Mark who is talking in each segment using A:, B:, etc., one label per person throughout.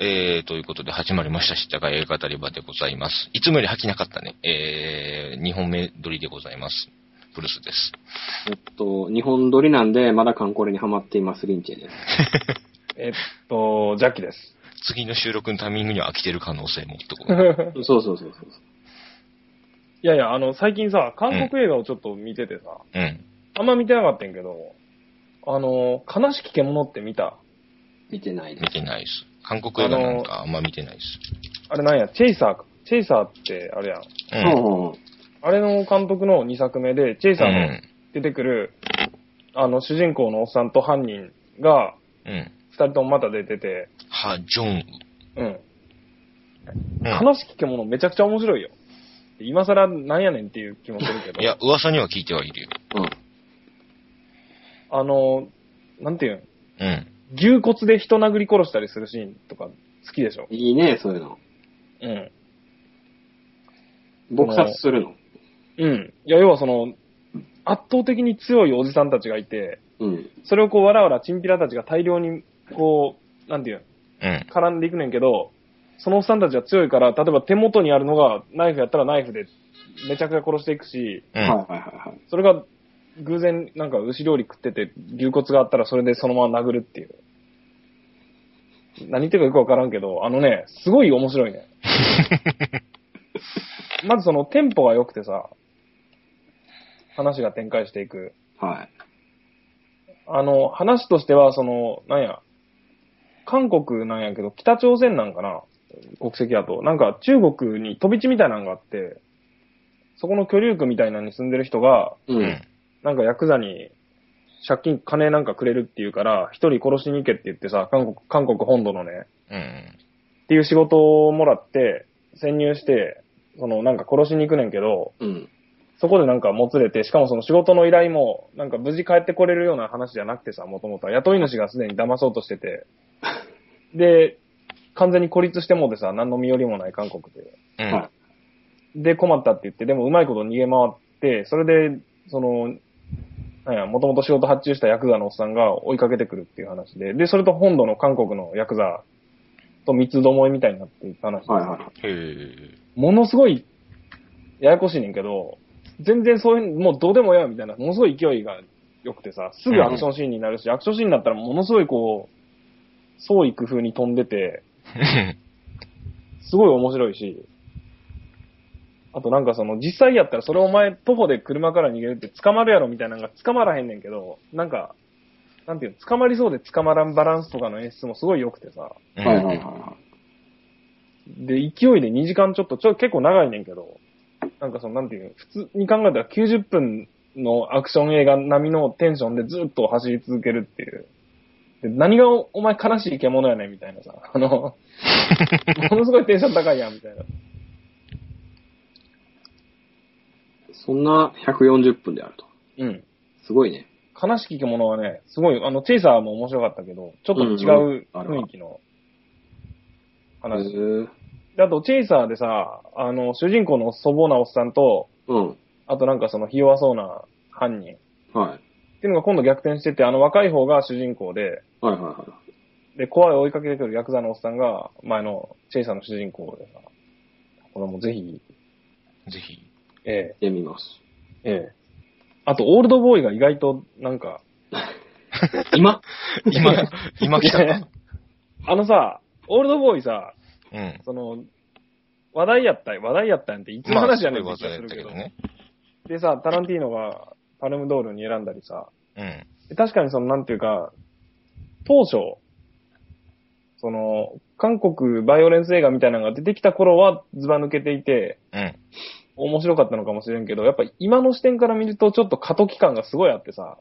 A: えー、ということで始まりました、知ったか映画語り場でございます。いつもより吐きなかったね。えー、2本目撮りでございます。ブルースです。
B: えっと、日本撮りなんで、まだカンコレにハマっています、リンチェです。
C: えっと、ジャッキです。
A: 次の収録のタイミングには飽きてる可能性もってこと。
B: そうそうそうそう。
C: いやいや、あの、最近さ、韓国映画をちょっと見ててさ、
A: うん。
C: あんま見てなかったんやけど、あの、悲しき獣って見た？
B: 見てないで
A: 見てないです。韓国映画なんかあんま見てないです。
C: あれなんや、チェイサーか。チェイサーって、あれやん。
A: う
B: す。
A: ん。
B: うん
C: あれの監督の2作目で、チェイサーの
A: うん。
C: 出てくる、あの、主人公のおっさんと犯人が、
A: うん。
C: 2人ともまた出てて、
A: ハ・ジョン
C: うん。
A: ウ。うん
C: 悲しき獣めちゃくちゃ面白いよ。今更なんやねんっていう気もするけど。
A: いや、噂には聞いてはいるよ。
B: うん。
C: あの、なんていうん？
A: うん。
C: 牛骨で人殴り殺したりするシーンとか好きでしょ？
B: いいね、そういうの。
C: うん。
B: 撲殺するの？
C: うん。いや、要はその、圧倒的に強いおじさんたちがいて、
B: うん。
C: それをこう、わらわらチンピラたちが大量に、こう、なんていうん
A: うん。
C: 絡んでいくねんけど、そのおっさんたちは強いから、例えば手元にあるのがナイフやったらナイフでめちゃくちゃ殺していくし、
A: うん。
B: はいはいはいはい。
C: それが偶然なんか牛料理食ってて牛骨があったらそれでそのまま殴るっていう。何言ってるかよくわからんけど、あのね、すごい面白いね。まずそのテンポが良くてさ、話が展開していく。
B: はい。
C: あの、話としては、その、なんや、韓国なんやけど、北朝鮮なんかな国籍だと。なんか中国に飛び地みたいなのがあって、そこの居留区みたいなのに住んでる人が、
B: う。
A: うんん。
C: なんかヤクザに借金、金なんかくれるって言うから、一人殺しに行けって言ってさ、韓国、韓国本土のね、
A: うん。
C: っていう仕事をもらって、潜入して、そのなんか殺しに行くねんけど、
B: うん。
C: そこでなんかもつれて、しかもその仕事の依頼も、なんか無事帰ってこれるような話じゃなくてさ、もともとは雇い主がすでに騙そうとしてて、で、完全に孤立してもうてさ、何の身寄りもない韓国で。
A: うん。
B: は
C: で、困ったって言って、でもうまいこと逃げ回って、それで、その、もともと仕事発注したヤクザのおっさんが追いかけてくるっていう話で、で、それと本土の韓国のヤクザと三つどもえみたいになっていく話。で
B: はいはい。
C: ものすごい、ややこしいねんけど、全然そういう、もうどうでもええわみたいな、ものすごい勢いが良くてさ、すぐアクションシーンになるし、アクションシーンになったらものすごいこう、創意工夫に飛んでて、すごい面白いし、あとなんかその、実際やったらそれお前徒歩で車から逃げるって捕まるやろみたいなのが捕まらへんねんけど、なんか、なんていうの、捕まりそうで捕まらんバランスとかの演出もすごい良くてさ、
A: うん
B: はいはいはいは
C: で、勢いで2時間ちょっと、ちょ、結構長いねんけど、なんかその、なんていうの、普通に考えたら90分のアクション映画並みのテンションでずっと走り続けるっていう。で何がおお前悲しい獣やねんみたいなさ、あの、ものすごいテンション高いやんみたいな。
B: そんな140分であると。
C: うん。
B: すごいね。
C: 悲しき獣はね、すごい、あの、チェイサーも面白かったけど、ちょっと違う雰囲気の話。
B: へー
C: であと、チェイサーでさ、あの、主人公の粗暴なおっさんと、
B: うん。
C: あとなんかその、ひ弱そうな犯人。
B: はい。
C: っていうのが今度逆転してて、あの若い方が主人公で、
B: はいはいはい。
C: で、怖い追いかけてくるヤクザのおっさんが、前のチェイサーの主人公でさ、これもぜひ、
A: ぜひ。
C: え
B: で、見ます。
C: え、ええ。あと、オールドボーイが意外と、なんか、
B: 今？
A: 今、今来たか。
C: あのさ、オールドボーイさ、
A: うん。
C: その、話題やった、話題やったんっていつの話やねんって
A: まあ
C: 気がするけど。
A: すごい技やったけ
C: でさ、タランティーノがパルムドールに選んだりさ、
A: ね。
C: で確かにその、なんていうか、当初、その、韓国バイオレンス映画みたいなのが出てきた頃はズバ抜けていて、
A: うん。うん。
C: 面白かったのかもしれんけど、やっぱ今の視点から見るとちょっと過渡期間がすごいあってさ、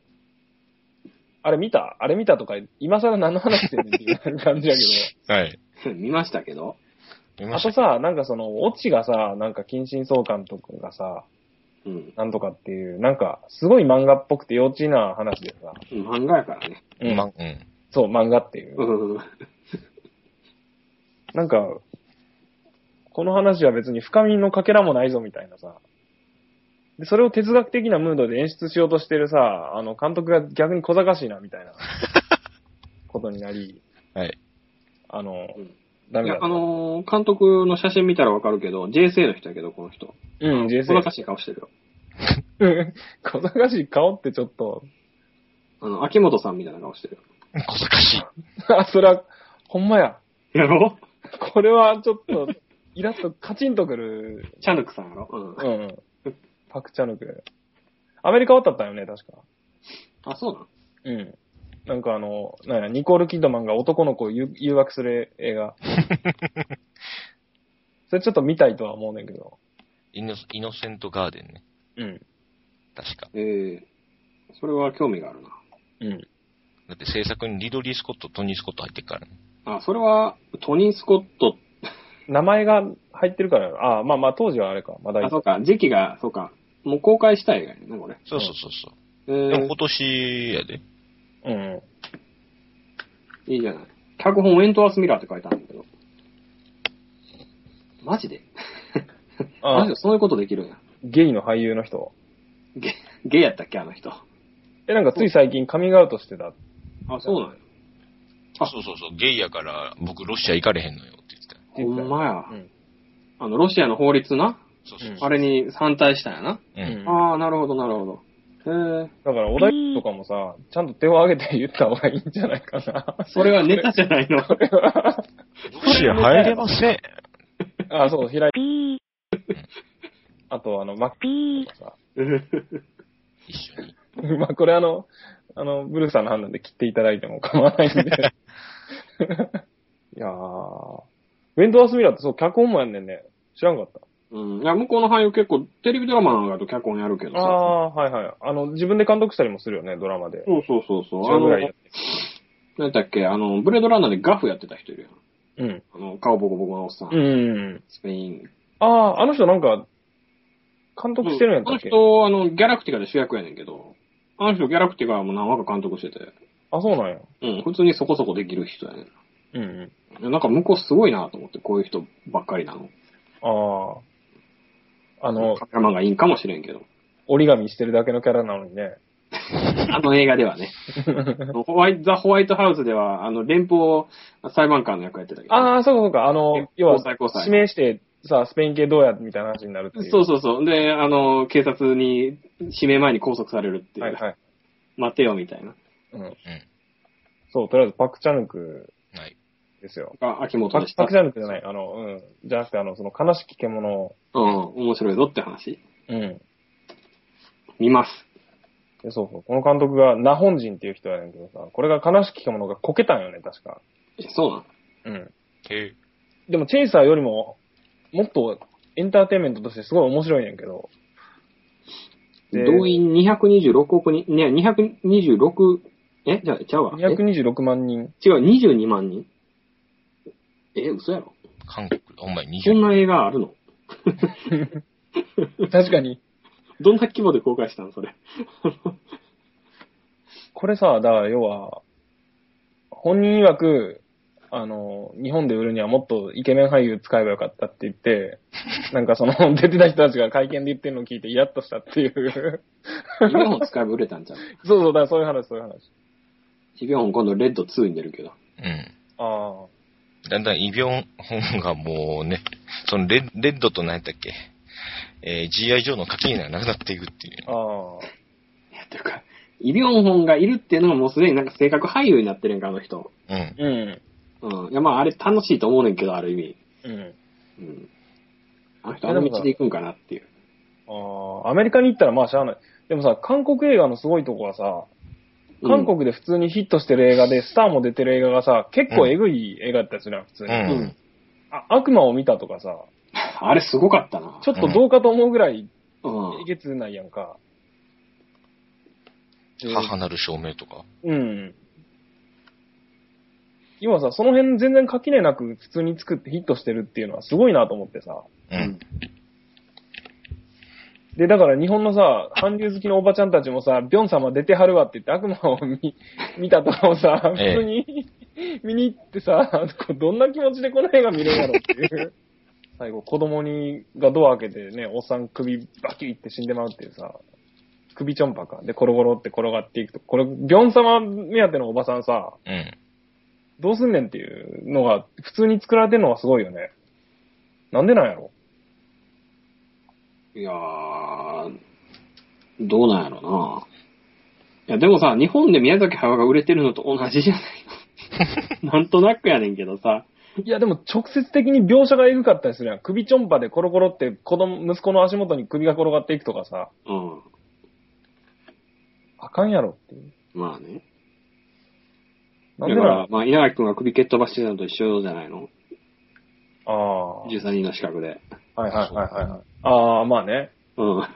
C: あれ見た？あれ見たとか、今更何の話してんねんっていう感じやけ
A: はい。
B: 見ましたけど。
C: あとさ、なんかその、オチがさ、なんか近親相関とかがさ、
B: うん。
C: なんとかっていう、なんか、すごい漫画っぽくて幼稚な話でさ、
B: 漫画やからね。
C: うん
A: ま、うん。
C: そう、漫画っていう。
B: うん。
C: なんか、この話は別に深みのかけらもないぞみたいなさ。で、それを哲学的なムードで演出しようとしてるさ、あの、監督が逆に小賢しいなみたいな ことになり、
A: はい。
C: あの
B: うん、
C: ダメだ
B: あのー監督の写真見たらわかるけど、JSA の人やけど、この人。
C: うん、
B: 小
C: JSA
B: 賢。しい顔してるよ。
C: 小賢しい顔ってちょっと、
B: あの、秋元さんみたいな顔してるよ。
A: 小賢しい。
C: あ、それは、ほんまや。
B: やろ？
C: これはちょっと、イラッとカチンとくる。
B: チャヌクさんやろ？うん。
C: うん。パクチャヌク。アメリカ渡ったよね、確か。
B: あ、そうなん？
C: うん。なんかあの、なんや、ニコール・キッドマンが男の子を誘誘惑する映画。それちょっと見たいとは思うねんけど。
A: イノイノセントガーデンね。
C: うん。
A: 確か。
B: ええそれは興味があるな。
C: うん。
A: だって制作にリドリー・スコット、トニー・スコット入ってるからね。
B: あ、それは、トニー・スコット、
C: 名前が入ってるから、ああ、まあまあ当時はあれか、まだい
B: あ、
C: い
B: そうか、時期が、そうか、もう公開した映画やね、これ。
A: そうそうそうそう。
B: ええ
A: でも今年やで。
C: うん。
B: いいじゃない。脚本、エントワース・ミラーって書いてあるんだけど。マジで？マ
C: あ
B: ジでそういうことできるんや。
C: ゲイの俳優の人。
B: ゲ、ゲイやったっけ、あの人。
C: え、なんかつい最近カミングアウトしてた。
B: あ、そうなんや。あ
A: そうそうそう。ゲイやから僕ロシア行かれへんのよって言って。
B: ほんまや。
C: うん。
B: あの、ロシアの法律な、
A: そうそう
C: うん
B: あれに反対したんやな。
A: う。
C: うんん。
B: ああ、なるほど、なるほど。へえ。
C: だから、お題とかもさ、ちゃんと手を挙げて言った方がいいんじゃないかな。
B: それはネタじゃないの。
A: ロシア入れません。
C: あ、そう、平井。あと、あの、マッキーとかさ。
A: 一緒に。
C: まあ、これあの、あの、ブルーさんの判断で切っていただいても構わないんで。いやー。ウェンドワース・ミラーってそう、脚本もやんねんね。知らんかった。
B: うん。いや、向こうの俳優結構、テレビドラマなんかだと脚本やるけどさ。
C: ああー、はいはい。あの、自分で監督したりもするよね、ドラマで。
B: そうそうそうそう。
C: 違うぐらいや
B: あの、なんだっけ、あの、ブレードランナーでガフやってた人いるやん。
C: うん。
B: あの、顔ボコボコのおっさん。
C: うん。
B: スペイン。
C: ああ、あの人なんか、監督してるんやった
B: あの
C: っけ
B: 人、あの、ギャラクティカで主役やねんけど、あの人ギャラクティカも何話か監督してて、
C: あ、そうなんや。
B: うん、普通にそこそこできる人やねん。
C: うんうん。
B: なんか向こうすごいなと思って、こういう人ばっかりなの。
C: ああ。あの
B: カ、メラマンがいいんかもしれんけど。
C: 折り紙してるだけのキャラなのにね。
B: あの映画ではね。ホワイト、ザ・ホワイトハウスでは、あの、連邦裁判官の役やってたけど。
C: ああ、そうかそうか。あの、要は指名して、さ、スペイン系どうやみたいな話になるっていう。
B: そうそうそう。で、あの、警察に、指名前に拘束されるっていう。
C: はいはい。
B: 待てよ、みたいな。
C: うん。そう、とりあえずパクチャヌク
A: はい。
C: ですよ。
B: が、秋元でした。
C: パクチャヌクじゃない、あの、うん。じゃなくて、あの、その悲しき獣を、
B: うん、面白いぞって話。
C: うん。
B: 見ます。
C: でそうそう。この監督が、ナホンジンっていう人やねんけどさ、これが悲しき獣がこけたんよね、確か。
B: え、そうなん
C: うん。
A: へ
C: でも、チェイサーよりも、もっとエンターテインメントとしてすごい面白いねんけど。で
B: 動員226億人、ね、226、えじゃあ、ちゃうわ。え
C: ？226万人。
B: 違う、22万人え、嘘やろ
A: 韓国、ほんまに20。
B: そんな映画あるの？
C: 確かに。
B: どんな規模で公開したん？それ。
C: これさ、だから要は、本人曰く、あの、日本で売るにはもっとイケメン俳優使えばよかったって言って、なんかその、出てた人たちが会見で言ってるのを聞いてイラッとしたっていう。
B: イビョンホン使えば売れたんじゃん。
C: そうそう、だからそういう話、そういう話。
B: イビョンホン今度レッド2に出るけど。
A: うん。
C: あ
A: だんだんイビョン本がもうね、そのレッレッドと何やったっけ、えー、GI 上の勝ちにならなくなっていくっていう
C: あ、。ああ。
B: いや、ていうか、イビョンホンがいるっていうのがもうすでになんか性格俳優になってるんか、あの人。
A: うん。
C: うん。
B: うん。いや、まあ、あれ楽しいと思うねんけど、ある意味。
C: うん。
B: うん。あの人、あの道で行くんかなっていう。
C: ああ、アメリカに行ったらまあしゃあない。でもさ、韓国映画のすごいとこはさ、韓国で普通にヒットしてる映画で、スターも出てる映画がさ、結構エグい映画だったりするやん、普通に。
A: うん
B: うん
C: あ悪魔を見たとかさ、
B: あれすごかったな。
C: ちょっとどうかと思うぐらい
B: うん
C: え。げつないやんか。で
A: 母なる証明とか？
C: うん。今さ、その辺全然垣根なく普通に作ってヒットしてるっていうのはすごいなと思ってさ。
A: うん。
C: で、だから日本のさ、韓流好きのおばちゃんたちもさ、ビョン様出てはるわって言って悪魔を見 見たとかをさ、
A: ええ
C: 普通に見に行ってさ、どんな気持ちでこの映画見るんやろっていう。最後、子供に、がドア開けてね、おっさん首バキって死んでまうっていうさ、首ちょんぱか。で、コロコロって転がっていくと、これ、ビョン様目当てのおばさんさ、
A: うん。
C: どうすんねんっていうのが、普通に作られてるのがすごいよね。なんでなんやろ？
B: いやー、どうなんやろな。いや、でもさ、日本で宮崎駿が売れてるのと同じじゃないの？なんとなくやねんけどさ。
C: いや、でも直接的に描写がエグかったりするやん。首ちょんぱでコロコロって子供、息子の足元に首が転がっていくとかさ、
B: うん。
C: あかんやろっていう。
B: まあね。だから、まあ、稲垣くんが首蹴っ飛ばしてたのと一緒じゃないの？
C: ああ。はい
B: ?13 人の資格で。
C: はいはいはいはい。ああ、まあね。
B: うん。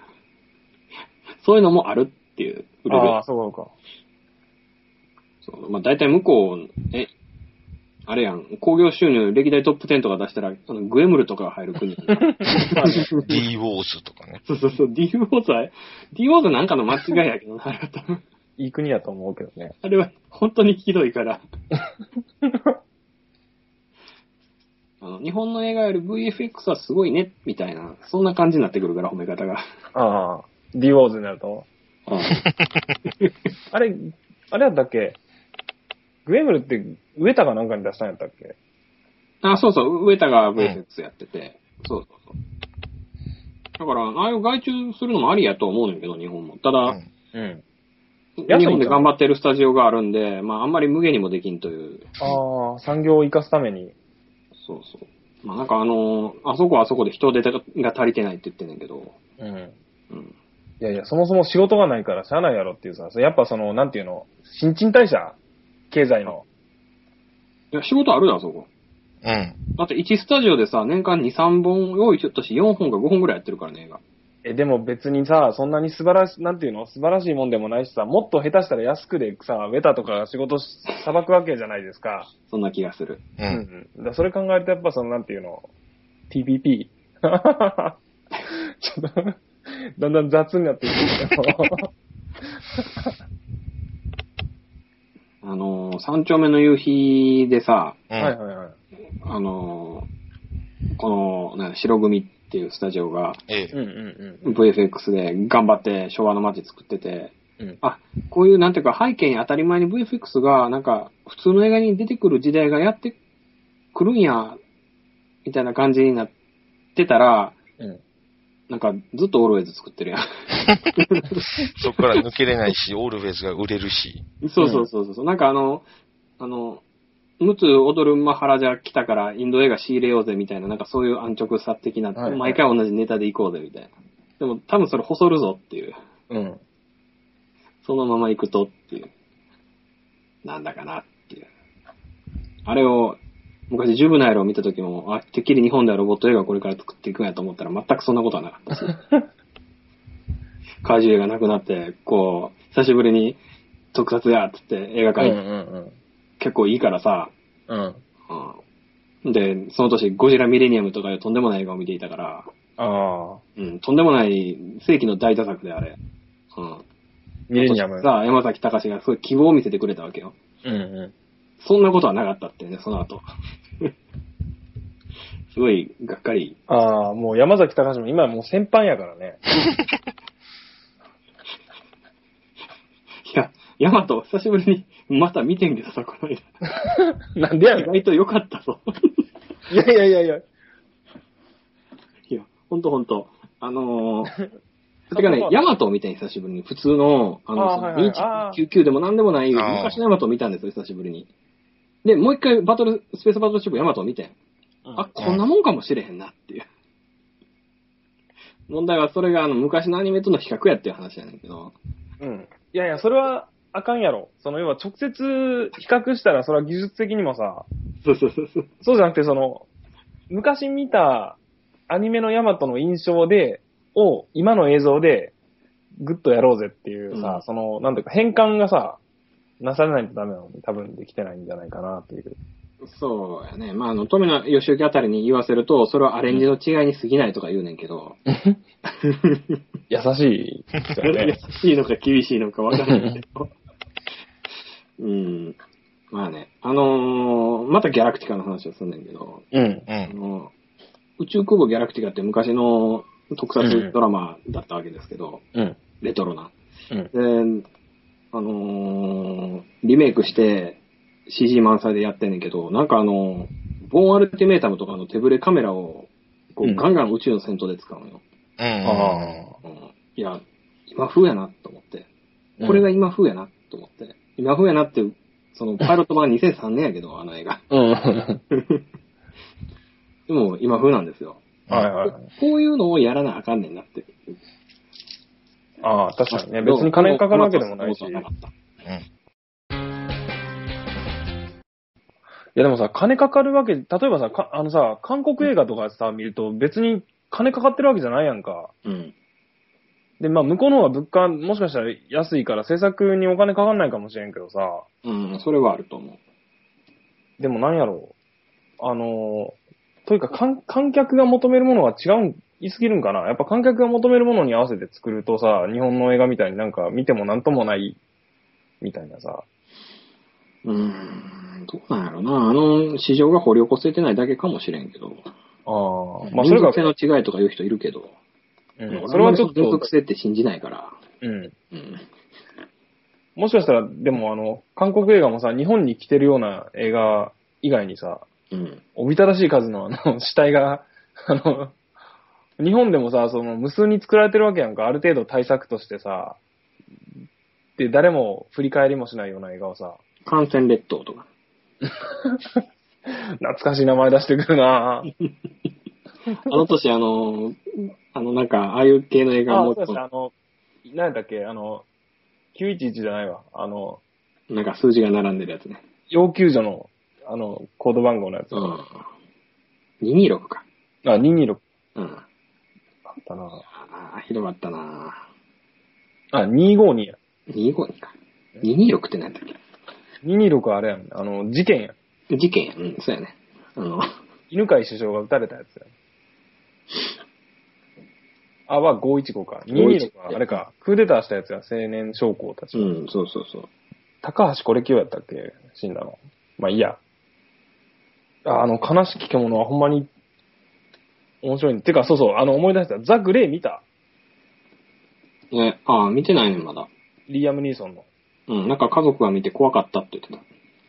B: そういうのもあるっていう、売れる
C: ああ、そうか。
B: そう。まあ、大体向こう、え、あれやん、興行収入歴代トップ10とか出したら、あのグエムルとかが入る国。
A: D ウォーズとかね。
B: そうそうそう、D ウォーズは、D ウォーズなんかの間違いやけどな、あれは多分
C: いい国やと思うけどね。
B: あれは本当にひどいから。あの日本の映画より VFX はすごいね、みたいな、そんな感じになってくるから、褒め方が。
C: ああ、D ウォーズになると。
B: うん
C: あれ、あれやったっけ？グエムルって植田かなんかに出したんやったっけ？
B: あ、そうそう、上田が VFX やってて、そうそうそう。だから、ああいう外注するのもありやと思うねんけど、日本も。ただ、
A: うん
C: うん。
B: 日本で頑張ってるスタジオがあるんで、まあ、あんまり無限にもできんという。
C: ああ、産業を生かすために。
B: そうそう。まあ、なんかあのあそこはあそこで人手が足りてないって言ってんねんけど、
C: うん。
B: うん。
C: いやいや、そもそも仕事がないからしゃあないやろっていうさ、やっぱその、なんていうの、新陳代謝経済の。
B: いや、仕事あるよ、あそこ。
A: うん。
B: だって1スタジオでさ、年間2、3本用意しよったし、4本か5本ぐらいやってるからね、映画。
C: え、でも別にさ、そんなに素晴らし、なんていうの？素晴らしいもんでもないしさ、もっと下手したら安くでさ、ウェタとか仕事しさばくわけじゃないですか。
B: そんな気がする。
A: う。
C: うんん。だからそれ考えるとやっぱその、なんていうの ?TPP。ちょっと、だんだん雑になっていくけど。
B: あのー、三丁目の夕日でさ、
A: うん。
C: はいはいはい。
B: あのー、この、なんだ白組っていうスタジオが
A: ええ。
C: うんうん
B: VFX で頑張って昭和の街作ってて。あ、こういうなんていうか背景に当たり前に VFX がなんか普通の映画に出てくる時代がやってくるんや、みたいな感じになってたら、
C: うん。
B: なんかずっとオールウェイズ作ってるやん。
A: そこから抜けれないし、オールウェイズが売れるし。
B: そうそうそうそう。なんかあの、あの、陸奥踊るマハラジャ来たからインド映画仕入れようぜみたいな、なんかそういう安直さ的な、
C: はいはい
B: 毎回同じネタで行こうぜみたいな。でも多分それ細るぞっていう。
C: うん。
B: そのまま行くとっていう。なんだかなっていう。あれを、昔ジュブナイルを見た時も、あ、てっきり日本ではロボット映画をこれから作っていくんやと思ったら全くそんなことはなかったし。怪獣映画なくなって、こう、久しぶりに特撮やっつって映画
C: うん
B: 館、
C: うん
B: 結構いいからさ、
C: うん。うん。
B: うん。で、その年ゴジラミレニアムとかいうとんでもない映画を見ていたから、
C: ああ。
B: うん、とんでもない世紀の大打作であれ。うん。
C: ミレニアム。
B: さあ、山崎隆がすごい希望を見せてくれたわけよ。
C: うんう
B: そんなことはなかったってね、その後。すごい、がっかり。
C: ん。ああ、もう山崎隆も今もう先輩やからね。
B: いや、ヤマト、久しぶりにまた見てんけどさ、この間。
C: なんでや。
B: 意外と良かったぞ。
C: いやいやいやいや。
B: いや、ほんとほんと。あのー、てかね、ヤマトを見たん久しぶりに。普通の、あの、
C: あーはいはいあー
B: 2199でも何でもない、
A: あー
B: 昔のヤマトを見たんですよ、久しぶりに。で、もう一回バトル、スペースバトルシップヤマトを見てん。あ、こんなもんかもしれへんなっていう。問題はそれがあの昔のアニメとの比較やっていう話やねんけど。
C: うん。いやいや、それはあかんやろ。その、要は直接比較したら、それは技術的にもさ、
B: そうそうそうそう。
C: そうじゃなくて、その、昔見たアニメのヤマトの印象で、を今の映像でグッとやろうぜっていうさ、
B: うん
C: その、なんていうか変換がさ、なされないとダメなのに多分できてないんじゃないかなっていう。
B: そうやね。まあ、あの、富野義行あたりに言わせると、それはアレンジの違いに過ぎないとか言うねんけど。
C: 優しいですよ
B: 優
C: ね。
B: しいのか厳しいのかわからないけど。うん。まあね、あのーまたギャラクティカの話をすんねんけど、
C: うん。
A: う
B: あ
A: ん。
B: の宇宙空母ギャラクティカって昔の特撮ドラマだったわけですけど、
C: うん。
B: レトロな。
C: うん。
B: で、あのーリメイクして、CG 満載でやってんねんけど、なんかあの、ボーンアルティメータムとかの手ブレカメラを、こ
C: う
B: ガンガン宇宙の戦闘で使うのよ。
A: うん。
C: あ
B: うん。いや、今風やなと思って。
C: あ。
B: これが今風やなと思って。今風やなって、その、パイロット版2003年やけど、あの映画。
C: うん。はい
B: でも、今風なんですよ。
C: はいはい。
B: こういうのをやらなあかんねんなって。
C: ああ、確かにね。別に金かかるわけでもないし。
B: うなかった
C: やでもさ、金かかるわけ、例えばさ、かあのさ、韓国映画とかさ、見ると別に金かかってるわけじゃないやんか。
B: うん。
C: で、まあ向こうの方が物価、もしかしたら安いから制作にお金かかんないかもしれんけどさ、
B: うん、それはあると思う。
C: でもなんやろう。あの、というか観観客が求めるものは違ういすぎるんかなやっぱ観客が求めるものに合わせて作るとさ、日本の映画みたいになんか見てもなんともない、みたいなさ。
B: うーん、どうなんやろな。あの、市場が掘り起こせてないだけかもしれんけど。
C: ああ、まあそれが、
B: 民族性の違いとか言う人いるけど。
C: うん、それはちょっと
B: 民族、性って信じないから。
C: うん。
B: うん。
C: もしかしたら、でもあの、韓国映画もさ、日本に来てるような映画以外にさ、
B: うん。
C: おびただしい数のあの、死体が、あの、日本でもさ、その無数に作られてるわけやんか、ある程度対策としてさ、で、誰も振り返りもしないような映画をさ、
B: 感染列島とか。
C: 懐かしい名前出してくるなぁ。
B: あの年、あの、あの、なんか、ああいう系の映画
C: あ、
B: も
C: そうですあの、何だっけ、あの、911じゃないわ。あの、
B: なんか数字が並んでるやつね。
C: 要救助の、あの、コード番号のやつ。
B: うん。226か。
C: あ、226
B: うん。
C: あったな
B: ああ、ひどかったな
C: あ、252や。
B: 252か。226って何だっけ
C: ？226はあれやん。あの、事件や。
B: 事件や。うん、そうやね。あの、
C: 犬飼首相が撃たれたやつや。あ、は515か。226はあれか。クーデターしたやつや。青年将校たち。
B: うん、そうそうそう。
C: 高橋これ清やったっけ？死んだの。まあいいや。ああの、悲しき獣はほんまに面白いね。てか、そうそう、あの、思い出した。ザ・グレイ見た
B: え、ああ、見てないね、まだ。
C: リーアム・ニーソンの。
B: うん、なんか家族が見て怖かったって言ってた。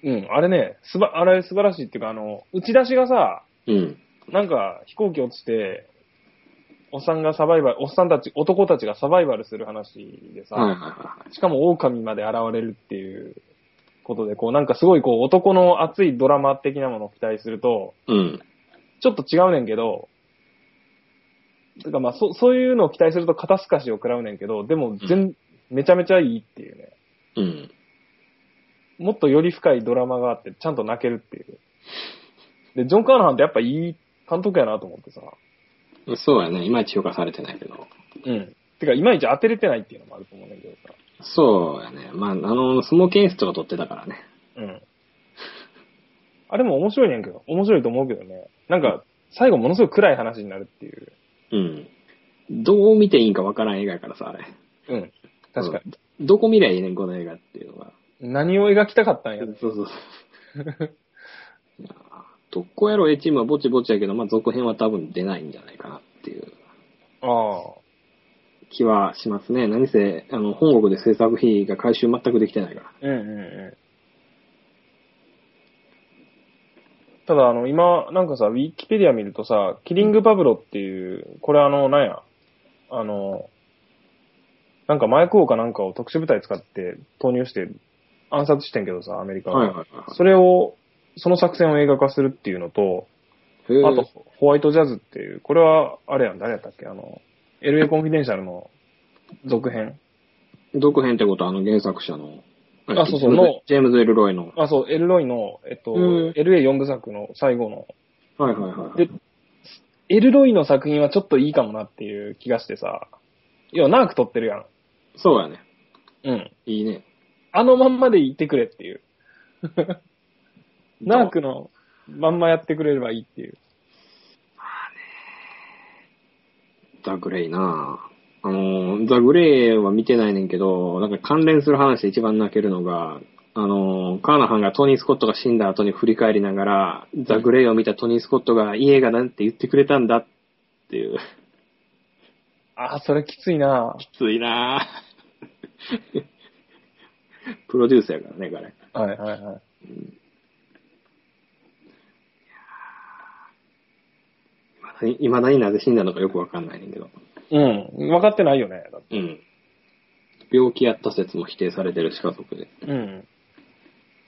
C: うん、あれね、すば、あれ素晴らしいっていうか、あの、打ち出しがさ、
B: うん。
C: なんか飛行機落ちて、おっさんがサバイバル、おっさんたち、男たちがサバイバルする話でさ、
B: はいはいは
C: しかも狼まで現れるっていうことで、こうなんかすごいこう男の熱いドラマ的なものを期待すると、
B: い。うん。
C: ちょっと違うねんけど、てかまあそそういうのを期待すると肩透かしを食らうねんけど、でも全、めちゃめちゃいいっていうね。
B: うん。
C: もっとより深いドラマがあって、ちゃんと泣けるっていう。で、ジョン・カーナハンってやっぱいい監督やなと思ってさ。
B: そうやね。いまいち評価されてないけど。
C: うん。てか、いまいち当てれてないっていうのもあると思うんだけどさ。
B: そうやね。まあ、あの、相撲検出とか取ってたからね。
C: うん。あれも面白いねんけど、面白いと思うけどね。なんか、最後ものすごい暗い話になるっていう。
B: うん。どう見ていいんかわからん映画やからさ、あれ。
C: うん。確かに。
B: どこ見りゃいいねん、この映画っていうのが。
C: 何を描きたかったんや。
B: そうそうそう。いやどこやろ A チームはぼちぼちやけど、まあ続編は多分出ないんじゃないかなっていう
C: ああ。
B: 気はしますね。何せ、あの、本国で制作費が回収全くできてないから。
C: うんうんうん。ただ、あの、今、なんかさ、ウィキペディア見るとさ、キリングパブロっていう、これあの、なんや、あの、なんか麻薬王かなんかを特殊部隊使って投入して暗殺してんけどさ、アメリカは。
B: はいはいはい
C: それを、その作戦を映画化するっていうのと、あと、ホワイトジャズっていう、これは、あれやん、誰やったっけ？あの、LA コンフィデンシャルの続編。
B: 続編ってことはあの原作者の、
C: あそうそう
B: ジェームズ
C: の
B: ジェームズ・エルロイの。
C: あ、そう、エルロイの、えっと、
B: うん
C: LA4 部作の最後の。
B: はいはいはい。
C: で、エルロイの作品はちょっといいかもなっていう気がしてさ、要はナーク撮ってるやん。
B: そうやね。
C: うん。
B: いいね。
C: あのまんまで言ってくれっていう。ナークのまんまやってくれればいいっていう。
B: ザ・グレイなぁ。あの、ザ・グレイは見てないねんけど、なんか関連する話で一番泣けるのが、あの、カーナハンがトニー・スコットが死んだ後に振り返りながら、ザ・グレイを見たトニー・スコットがいい映画なんて言ってくれたんだっていう。
C: あー、それきついな
B: きついなぁ。プロデュースやからね、彼。
C: はいはいはい。
B: いまだになぜ死んだのかよくわかんないねんけど。
C: うん。分かってないよね。だって
B: うん。病気やった説も否定されてるし、家族で。
C: うん。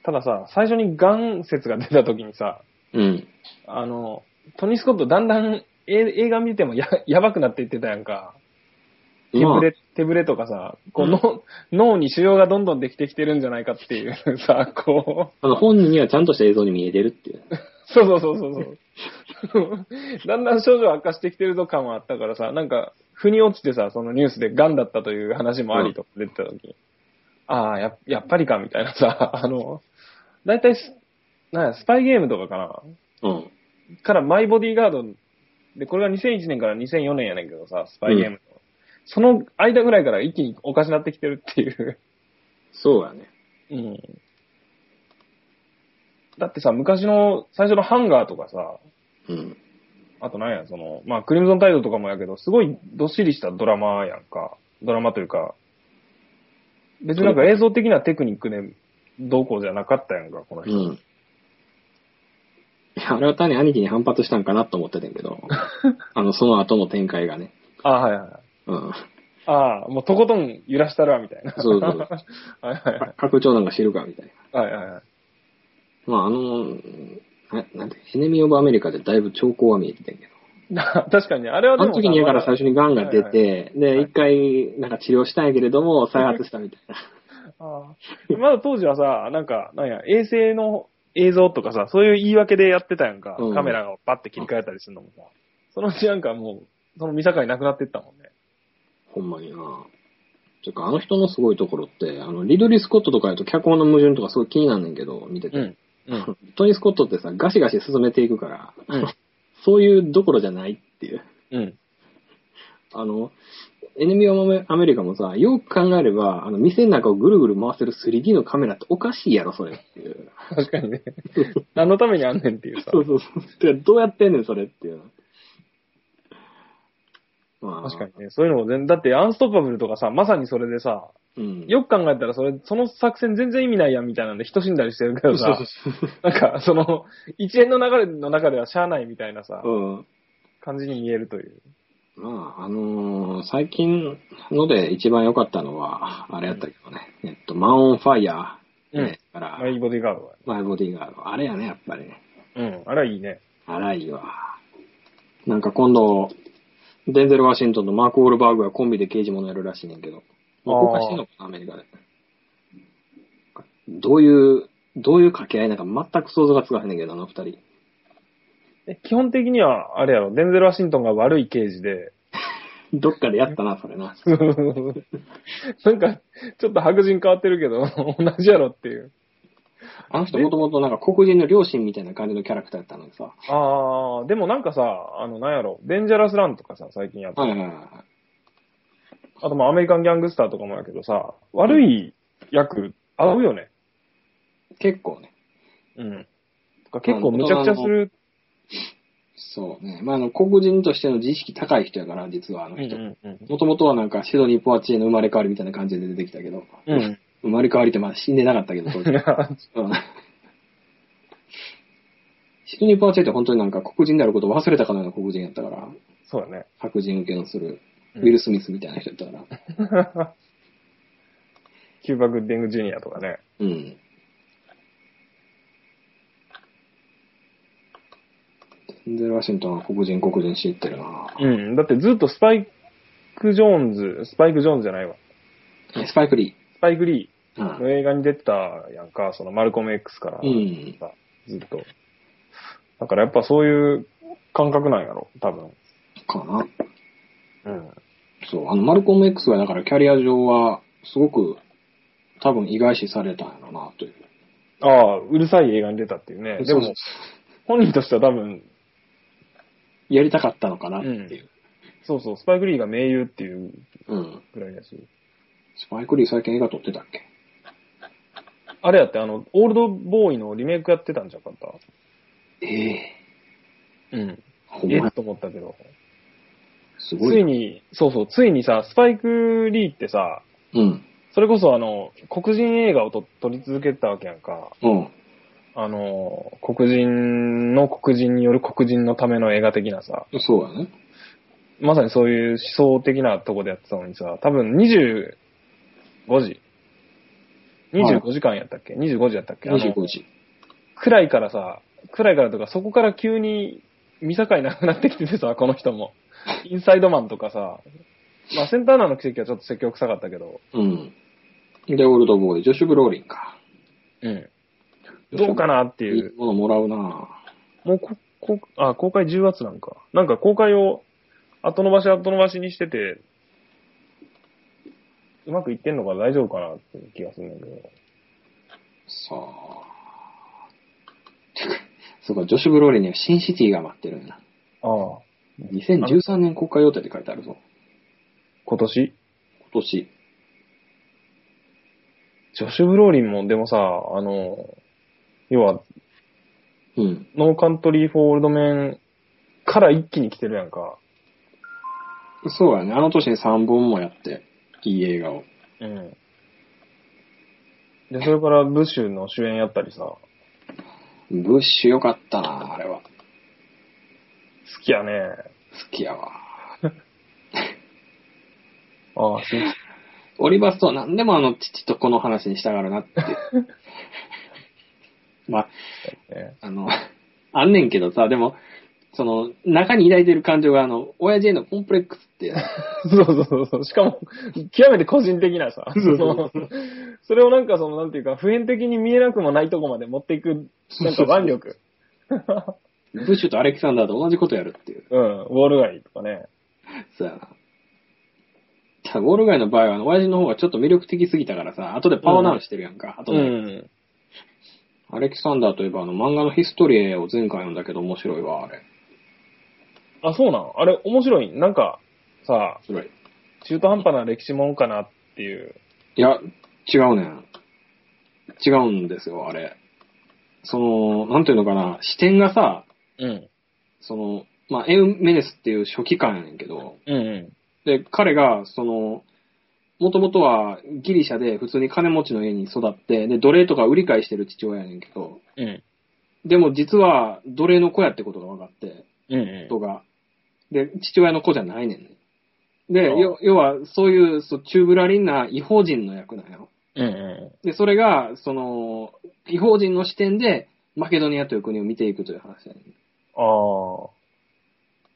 C: たださ、最初にガン説が出た時にさ、
B: うん。
C: あの、トニー・スコットだんだんえ映画見てもややばくなっていってたやんか。手ぶれ、手ぶれとかさ、こう、
B: うん
C: 脳脳に腫瘍がどんどんできてきてるんじゃないかっていう さ、こう、
B: あの、本人にはちゃんとした映像に見えてるっていう。
C: そうそうそうそうそう。だんだん症状悪化してきてるぞ感はあったからさ、なんか、腑に落ちてさ、そのニュースでガンだったという話もありとか出てた時に、ああ、や、やっぱりかみたいなさ、あの、だいたいス、なんや、スパイゲームとかかな
B: うん。
C: からマイボディーガードで、これが2001年から2004年やねんけどさ、スパイゲームの。その間ぐらいから一気におかしなってきてるっていう。
B: そうやね。
C: うん。だってさ、昔の最初のハンガーとかさ、
B: うん。
C: あとなんや、その、まあ、クリムゾンタイドとかもやけど、すごいどっしりしたドラマやんか。ドラマというか、別になんか映像的なテクニックでどうこうじゃなかったやんか、この人。
B: うん。いや、あれは単に兄貴に反発したんかなと思ってたんやけど、あの、その後の展開がね。
C: あはいはいはい。
B: うん。
C: ああ、もうとことん揺らしたら、みたいな。
B: そうそう
C: はいはいはい。
B: 拡張なんか知るかみたいな。
C: はいはいはい。
B: まあ、あの、ななんて、エネミー・オブ・アメリカでだいぶ兆候は見えてたんやけど。
C: な 確かに、あれはでも
B: あの時にやから最初にガンが出
C: はい
B: て、で、一回、なんか治療したんやけれども、再発したみたいな。
C: ああまだ当時はさ、なんか、なんや、衛星の映像とかさ、そういう言い訳でやってたやんか。
B: うん
C: カメラをバッて切り替えたりするのもさ。そのうちなんかもう、その見境なくなってったもんね。
B: ほんまになてか、あの人のすごいところって、あの、リドリー・スコットとかやと脚本の矛盾とかすごい気になんねんけど、見てて。
C: うん。うん。
B: トニー・スコットってさ、ガシガシ進めていくから、
C: うん
B: そういうどころじゃないっていう。
C: うん。
B: あの、エネミー・アメリカもさ、よく考えれば、あの、店の中をぐるぐる回せる 3D のカメラっておかしいやろ、それっていう。
C: 確かにね。何のためにあんねんっていうさ。
B: そうそうそう。どうやってんねん、それっていう。まあ、
C: 確かにね。そういうのも全、だってアンストッパブルとかさ、まさにそれでさ、
B: うん。
C: よく考えたらそれ、その作戦全然意味ないやんみたいなんで人死んだりしてるけどさ、なんかその、一連の流れの中ではしゃあないみたいなさ、
B: うん。
C: 感じに見えるという。
B: まあ、あのー最近ので一番良かったのは、あれやったけどね。えっと、マン・オン・ファイヤー。
C: うん
B: ね。から、
C: マイボディーガードは。
B: マイ・ボディーガード。あれやね、やっぱりね。
C: うん。あれはいいね。
B: 荒いわ。なんか今度、デンゼル・ワシントンとマーク・ウォールバーグがコンビで刑事物やるらしいねんけど。公開してんのかな、アメリカで。どういう、どういう掛け合いなんか全く想像がつかへんねんけど、あの二人。
C: え基本的には、あれやろ、デンゼル・ワシントンが悪い刑事で、
B: どっかでやったな、それな。
C: なんか、ちょっと白人変わってるけど、同じやろっていう。
B: あの人もともとなんか黒人の両親みたいな感じのキャラクターやったのにさ。
C: あー、でもなんかさ、あの、なんやろ、デンジャラス・ランとかさ、最近やった。
B: はいはいはいはい。
C: あとまあアメリカン・ギャングスターとかもやけどさ、悪い役、合うよね。
B: 結構ね。
C: うん。結構むちゃくちゃする。
B: そうね。まあ、あの、黒人としての自意識高い人やから、実はあの
C: うん
B: 人。もともとはなんかシドニー・ポワチエの生まれ変わりみたいな感じで出てきたけど、
C: うん。
B: 生まれ変わりってまだ死んでなかったけど、当時 うんシドニー・ポワチエって本当になんか黒人であることを忘れたかのような黒人やったから、
C: そうだね。
B: 白人受けのする、
C: うん
B: ウィル・スミスみたいな人やったから。
C: キューバ・グッディング・ジュニアとかね。
B: うん。デンゼル・ワシントンは黒人、黒人知ってるな
C: うん。だってずっとスパイク・ジョーンズ、スパイク・ジョーンズじゃないわ。
B: スパイク・リ
C: スパイク・リ
B: ー。
C: ーの映画に出てたやんか、そのマルコム X から
B: うん。
C: さ、ずっと。だからやっぱそういう感覚なんやろ、多分。
B: かな。
C: うん。
B: そう、あの、マルコム X がだからキャリア上は、すごく、多分意外視されたんやろな、という。
C: ああ、うるさい映画に出たっていうね。でも、本人としては多分、
B: やりたかったのかなっていう。
C: そうそう、スパイク・リーが盟友っていう
B: うん。
C: ぐらいだし。
B: スパイクリー最近映画撮ってたっけ？
C: あれやって、あの、オールドボーイのリメイクやってたんじゃなかった？
B: ええ
C: うん。
B: ほんまや
C: えっと思ったけど。
B: すごい。
C: ついに、そうそう、ついにさ、スパイク・リーってさ、
B: うん。
C: それこそあの、黒人映画をと撮り続けてたわけやんか。
B: うん。
C: あの、黒人の黒人による黒人のための映画的なさ、
B: そうだね。
C: まさにそういう思想的なとこでやってたのにさ、多分25時。25時間やったっけ、?25 時やったっけ？あの
B: 25時。
C: 暗いからさ、暗いからとか、そこから急に見境なくなってきててさ、この人も。インサイドマンとかさ、まあセンターナーの奇跡はちょっと積極臭かったけど、
B: うん。で、オールドボーイ、ジョシュ・ブローリンか。
C: うん。どうかなってい。
B: いいうものもらうな
C: もうこ、こ、あ、公開10月なんか。なんか公開を後延ばし後延ばしにしてて、うまくいってんのか大丈夫かなっていう気がするんだけど。
B: さあ。そうか、ジョシュ・ブローリンにはシンシティが待ってるんや。
C: ああ。
B: 2013年公開予定って書いてあるぞ。
C: 今年？
B: 今年。
C: ジョシュ・ブローリンも、でもさ、あの、要は、
B: うん。
C: No Country for Old Men から一気に来てるやんか。
B: そうやね。あの年に3本もやって、いい映画を。
C: うん。で、それからブッシュの主演やったりさ、好
B: ブッシュよかったなあれは。
C: きやね。
B: 好きやわ。
C: ああ、す
B: オリバーストは何でもあの父と子の話にしたがるなって。まあ、
C: ね。
B: あの、あんねんけどさ、でも、その、中に抱いてる感情が、あの、親父へのコンプレックスって、
C: そうそうそうそう。しかも、極めて個人的なさ。
B: そうそう
C: そ のそれをなんかその、なんていうか、普遍的に見えなくもないとこまで持っていく、なんか腕力。
B: ブッシュとアレキサンダーと同じことやるっていう。
C: うん、ウォール街とかね。
B: そうやな。ウォール街の場合は、あの親父の方がちょっと魅力的すぎたからさ、後でパワーダウンしてるやんか。後
C: う
B: で、
C: ん。
B: アレキサンダーといえば、あの、漫画のヒストリエを前回読んだけど面白いわ、あれ。
C: あ、そうなん？あれ、面白い？なんか、さ、
B: 面白い。
C: 中途半端な歴史もんかなっていう。
B: いや、違うねん。違うんですよ、あれ。その、なんていうのかな、視点がさ、
C: うん。
B: その、まあ、エウメネスっていう初期官やねんけど、
C: うんうん。
B: で、彼が、その、もともとはギリシャで普通に金持ちの家に育って、で、奴隷とか売り買いしてる父親やねんけど、
C: うん。
B: でも実は奴隷の子やってことが分かって、
C: うんうん。
B: 人が。で、父親の子じゃないねんね。で、
C: ああ
B: よ要は、そういう、そう、チューブラリンな違法人の役なんよ。
C: うんう
B: で、それが、その、違法人の視点で、マケドニアという国を見ていくという話やね。
C: ああ。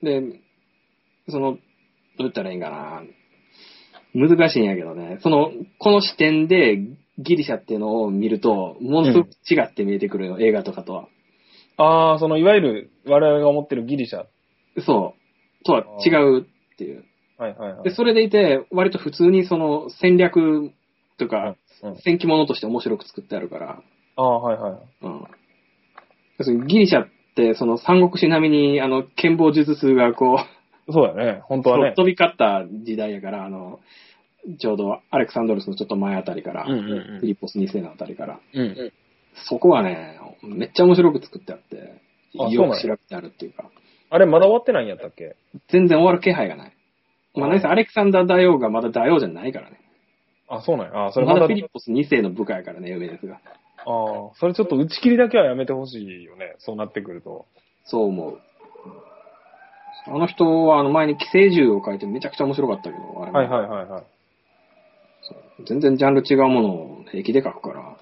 B: で、その、どう言ったらいいんかな。難しいんやけどね。その、この視点でギリシャっていうのを見ると、ものすごく違って見えてくるよ、映画とかとは。
C: ああ、その、いわゆる、我々が思ってるギリシャ。
B: そう。とは違うっていう。
C: はいはいはい。
B: で、それでいて、割と普通にその戦略とか、
C: うん。
B: 戦記物として面白く作ってあるから、
C: ああ、はいはい。
B: うん。要するにギリシャって、その三国志並みに、あの、剣法術数がこう、
C: そうだね。本当はね。
B: 飛び交った時代やから、あの、ちょうどアレクサンドロスのちょっと前あたりから、
C: うんうんうん
B: フィリッポス2世のあたりから、
C: うん。
B: そこはね、めっちゃ面白く作ってあって、
C: あ
B: よく調べてあるっていうか、
C: あれ、まだ終わってないんやったっけ？
B: 全然終わる気配がない。まあ、何せアレクサンダー大王がまだ大王じゃないからね。
C: あ、そうなんや。あ、それまだ、
B: フィリッポス2世の部下やからね、有名ですが。
C: ああ、それちょっと打ち切りだけはやめてほしいよね。そうなってくると。
B: そう思う。あの人はあの前に寄生獣を書いてめちゃくちゃ面白かったけど、あれも
C: はいはいはいはい。
B: 全然ジャンル違うものを平気で書くから、
C: ああ。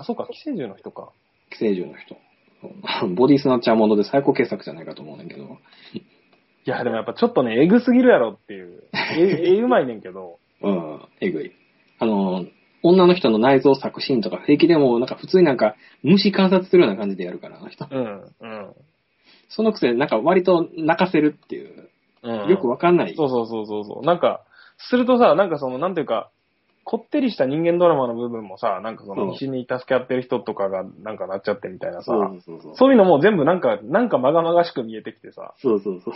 C: あ、そうか、寄生獣の人か。
B: 寄生獣の人。ボディスナッチャーもので最高傑作じゃないかと思うねんだけど。
C: いや、でもやっぱちょっとね、エグすぎるやろっていう。え、え、うまいねんけど。
B: うん、えぐい。あの、女の人の内臓作シーンとか平気でもなんか普通になんか虫観察するような感じでやるから、あの人。
C: うん、うん。
B: そのくせなんか割と泣かせるっていう、
C: うん。
B: よくわかんない。
C: そうそうそうそうそう。なんか、するとさ、なんかその、なんていうか、こってりした人間ドラマの部分もさ、なんかそ
B: うん
C: の、一緒に助け合ってる人とかがなんかなっちゃってみたいなさ、
B: そうそうそう。
C: そういうのも全部なんか、なんかまがまがしく見えてきてさ、
B: そうそうそう。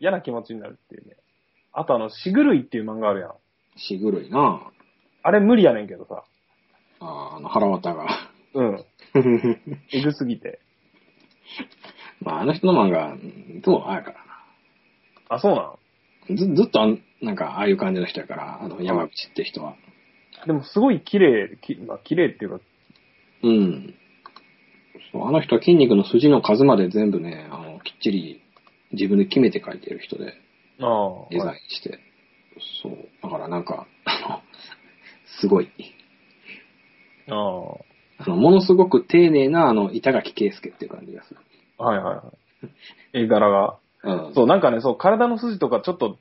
C: 嫌な気持ちになるっていうね。あとあの、しぐるいっていう漫画あるやん。
B: しぐるいな
C: あれ無理やねんけどさ。
B: あーあの腹渡が。
C: うん。えぐすぎて。
B: まああの人の漫画、いつもああやから
C: あ、そうなん？
B: な。ずずっとあんなんかああいう感じの人やから、あの山口って人は。
C: でもすごい綺麗、きまあ綺麗っていうか、
B: うん。そう、あの人は筋肉の筋の数まで全部ね、あの、きっちり自分で決めて描いてる人で、
C: ああ。
B: デザインして。そう。だからなんか、あの、すごい。
C: ああ。
B: あの、ものすごく丁寧な、あの、板垣圭介っていう感じがする。
C: はいはいはい。絵柄が。
B: うん。
C: そう、なんかね、そう、体の筋とかちょっと、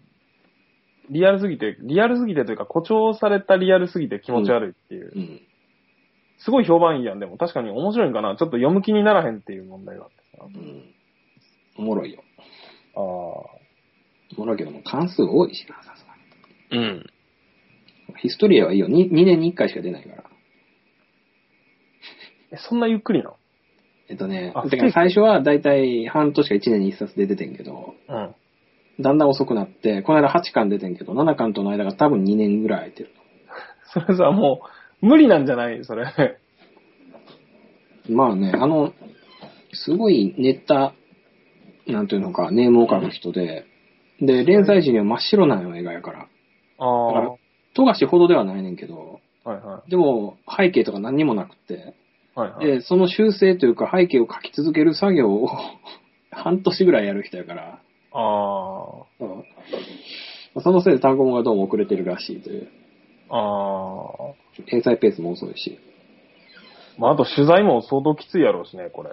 C: リアルすぎて、リアルすぎてというか、誇張されたリアルすぎて気持ち悪いっていう。
B: うん。
C: すごい評判いいやん、でも確かに面白いんかな。ちょっと読む気にならへんっていう問題があってさ。
B: うん。おもろいよ。
C: ああ。
B: おもろいけども、関数多いしな、さすが
C: うん。
B: に。ヒストリアはいいよ。2, 2年に1回しか出ないから。
C: え、そんなゆっくりな
B: えっとね最初はだいたい半年か1年に1冊出ててんけど、
C: のうん。
B: だんだん遅くなって、この間8巻出てんけど、7巻との間が多分2年ぐらい空いてる。
C: それさ、もう、無理なんじゃない？それ。
B: まあね、あの、すごい練った、なんていうのか、ネームを書く人で、で、連載時には真っ白なの映画やから、
C: ああ。
B: だから
C: は
B: 富樫ほどではないねんけど、
C: いはい。
B: でも背景とか何にもなくて、
C: はいはい。
B: で、その修正というか背景を書き続ける作業を 半年ぐらいやる人やから、
C: ああ。
B: うんそのせいで単語がどうも遅れてるらしいという。
C: ああ。
B: 連載ペースも遅いし。
C: まあ、あと取材も相当きついやろうしね、これ。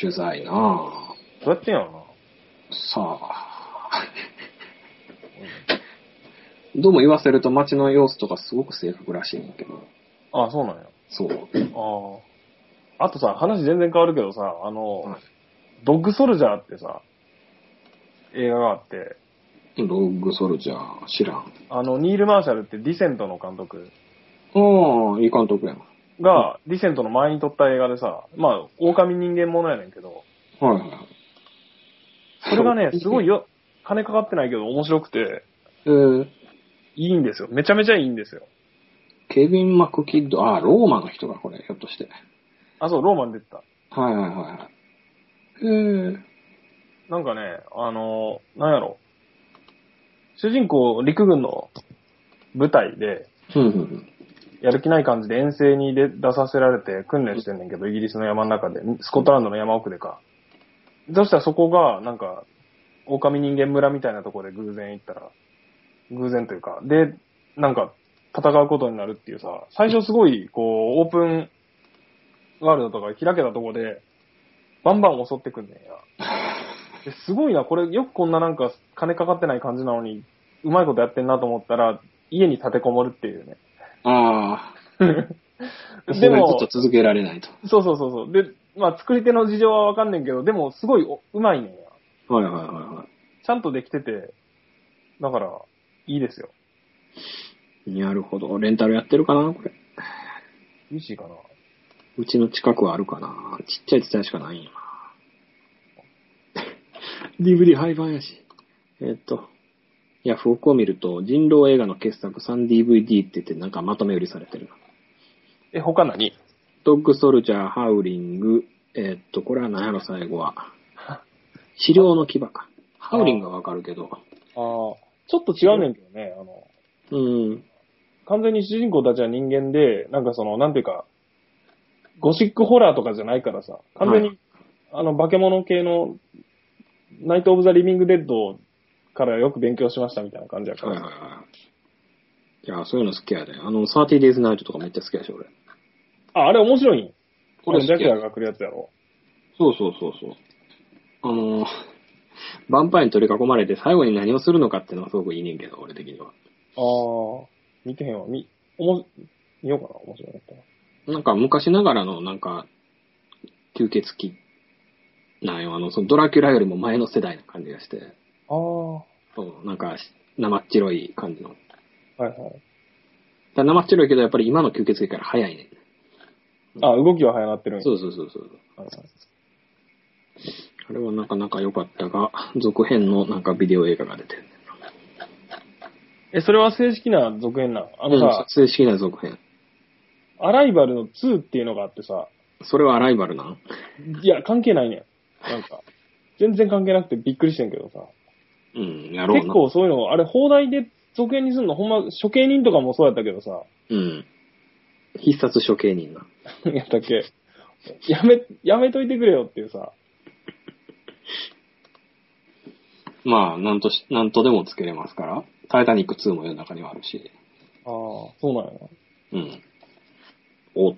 B: 取材なぁ。
C: どうやってんやろな。
B: さあ。どうも言わせると街の様子とかすごく正確らしいんだけど。
C: ああ、そうなんや。
B: そう。
C: ああ。あとさ、話全然変わるけどさ、あの、
B: はい
C: ドッグソルジャーってさ、映画があって、
B: ロッグソルジャー、知らん。
C: あの、ニール・マーシャルってディセントの監督
B: ああ、いい監督やな。
C: が、ディセントの前に撮った映画でさ、まあ、狼人間ものやねんけど、
B: はいはい。
C: それがね、すごいよ、金かかってないけど面白くて、
B: えー、
C: いいんですよ。めちゃめちゃいいんですよ。
B: ケビン・マクキッド、ああ、ローマの人がこれ、ひょっとして。
C: あ、そう、ローマに出てた。
B: はいはいはいはい。えー、
C: なんかね、あの、なんやろ。主人公、陸軍の部隊で。やる気ない感じで遠征に出出させられて訓練してんねんけど、イギリスの山の中で、スコットランドの山奥でか。そしたらそこが、なんか、狼人間村みたいなところで偶然行ったら、偶然というか、で、なんか、戦うことになるっていうさ、最初すごい、こう、オープンワールドとか開けたとこで、バンバン襲ってくんねんや。ですごいな、これよくこんななんか金かかってない感じなのに、うまいことやってんなと思ったら、家に立てこもるっていうね。
B: ああ、
C: でも
B: ずっ、と続けられないと。
C: そうそうそうそう。で、まあ作り手の事情はわかんねんけど、でもすごいおうまいねんや。
B: はいはいはいはい。
C: ちゃんとできてて、だから、いいですよ。
B: なるほど。レンタルやってるかなこれ。
C: いいしいかな。
B: うちの近くはあるかなちっちゃい伝えしかないんやな。DVD 廃盤やし。えっと、ヤフオクを見ると、人狼映画の傑作 3DVD って言ってなんかまとめ売りされてるな。
C: え、他何？
B: ドッグソルジャー、ハウリング、えっと、これは何やろ最後は。資料の牙か。ハウリングはわかるけど。
C: ああ、ちょっと違うねんけどね、あの、
B: うん。
C: 完全に主人公たちは人間で、なんかその、なんていうか、ゴシックホラーとかじゃないからさ、完全に、
B: はい
C: あの、化け物系の、ナイト・オブ・ザ・リビング・デッドからよく勉強しましたみたいな感じやから。
B: はいはいはい。いや、そういうの好きやで。あの、30 Days Night とかめっちゃ好きやし、俺。
C: あ、あれ面白いん？これジャ
B: これ好きや
C: クラが来るやつやろ？
B: そうそうそうそう。あのー、ヴァンパイアに取り囲まれて最後に何をするのかっていうのはすごくいいねんけど、俺的には。
C: ああ、見てへんわ。見、おも、見ようかな、面白いったら。
B: なんか昔ながらのなんか、吸血鬼なんよ。あの、そのドラキュラよりも前の世代な感じがして、
C: ああ、は
B: そうなんか、生っ白い感じの。
C: いはい。
B: だ生っ白いけど、やっぱり今の吸血鬼から早いねん。
C: あ、動きは早なってる
B: そうそうそうそう。
C: はいはい
B: あれはなかなか良かったが、続編のなんかビデオ映画が出てる。
C: え、それは正式な続編なんあのさ、
B: うん正式な続編。
C: アライバルの2っていうのがあってさ、
B: それはアライバルなん？
C: いや、関係ないねん。なんか、全然関係なくてびっくりしてんけどさ。
B: うん、やろうな。
C: 結構そういうの、あれ、放題で続編にすんの、ほんま、処刑人とかもそうやったけどさ、
B: うん。必殺処刑人な。
C: やったっけ？やめ、やめといてくれよっていうさ。
B: まあ、なんとし、なんとでもつけれますから。タイタニック2も世の中にはあるし。
C: ああ、そうなんやな。
B: うん。おっ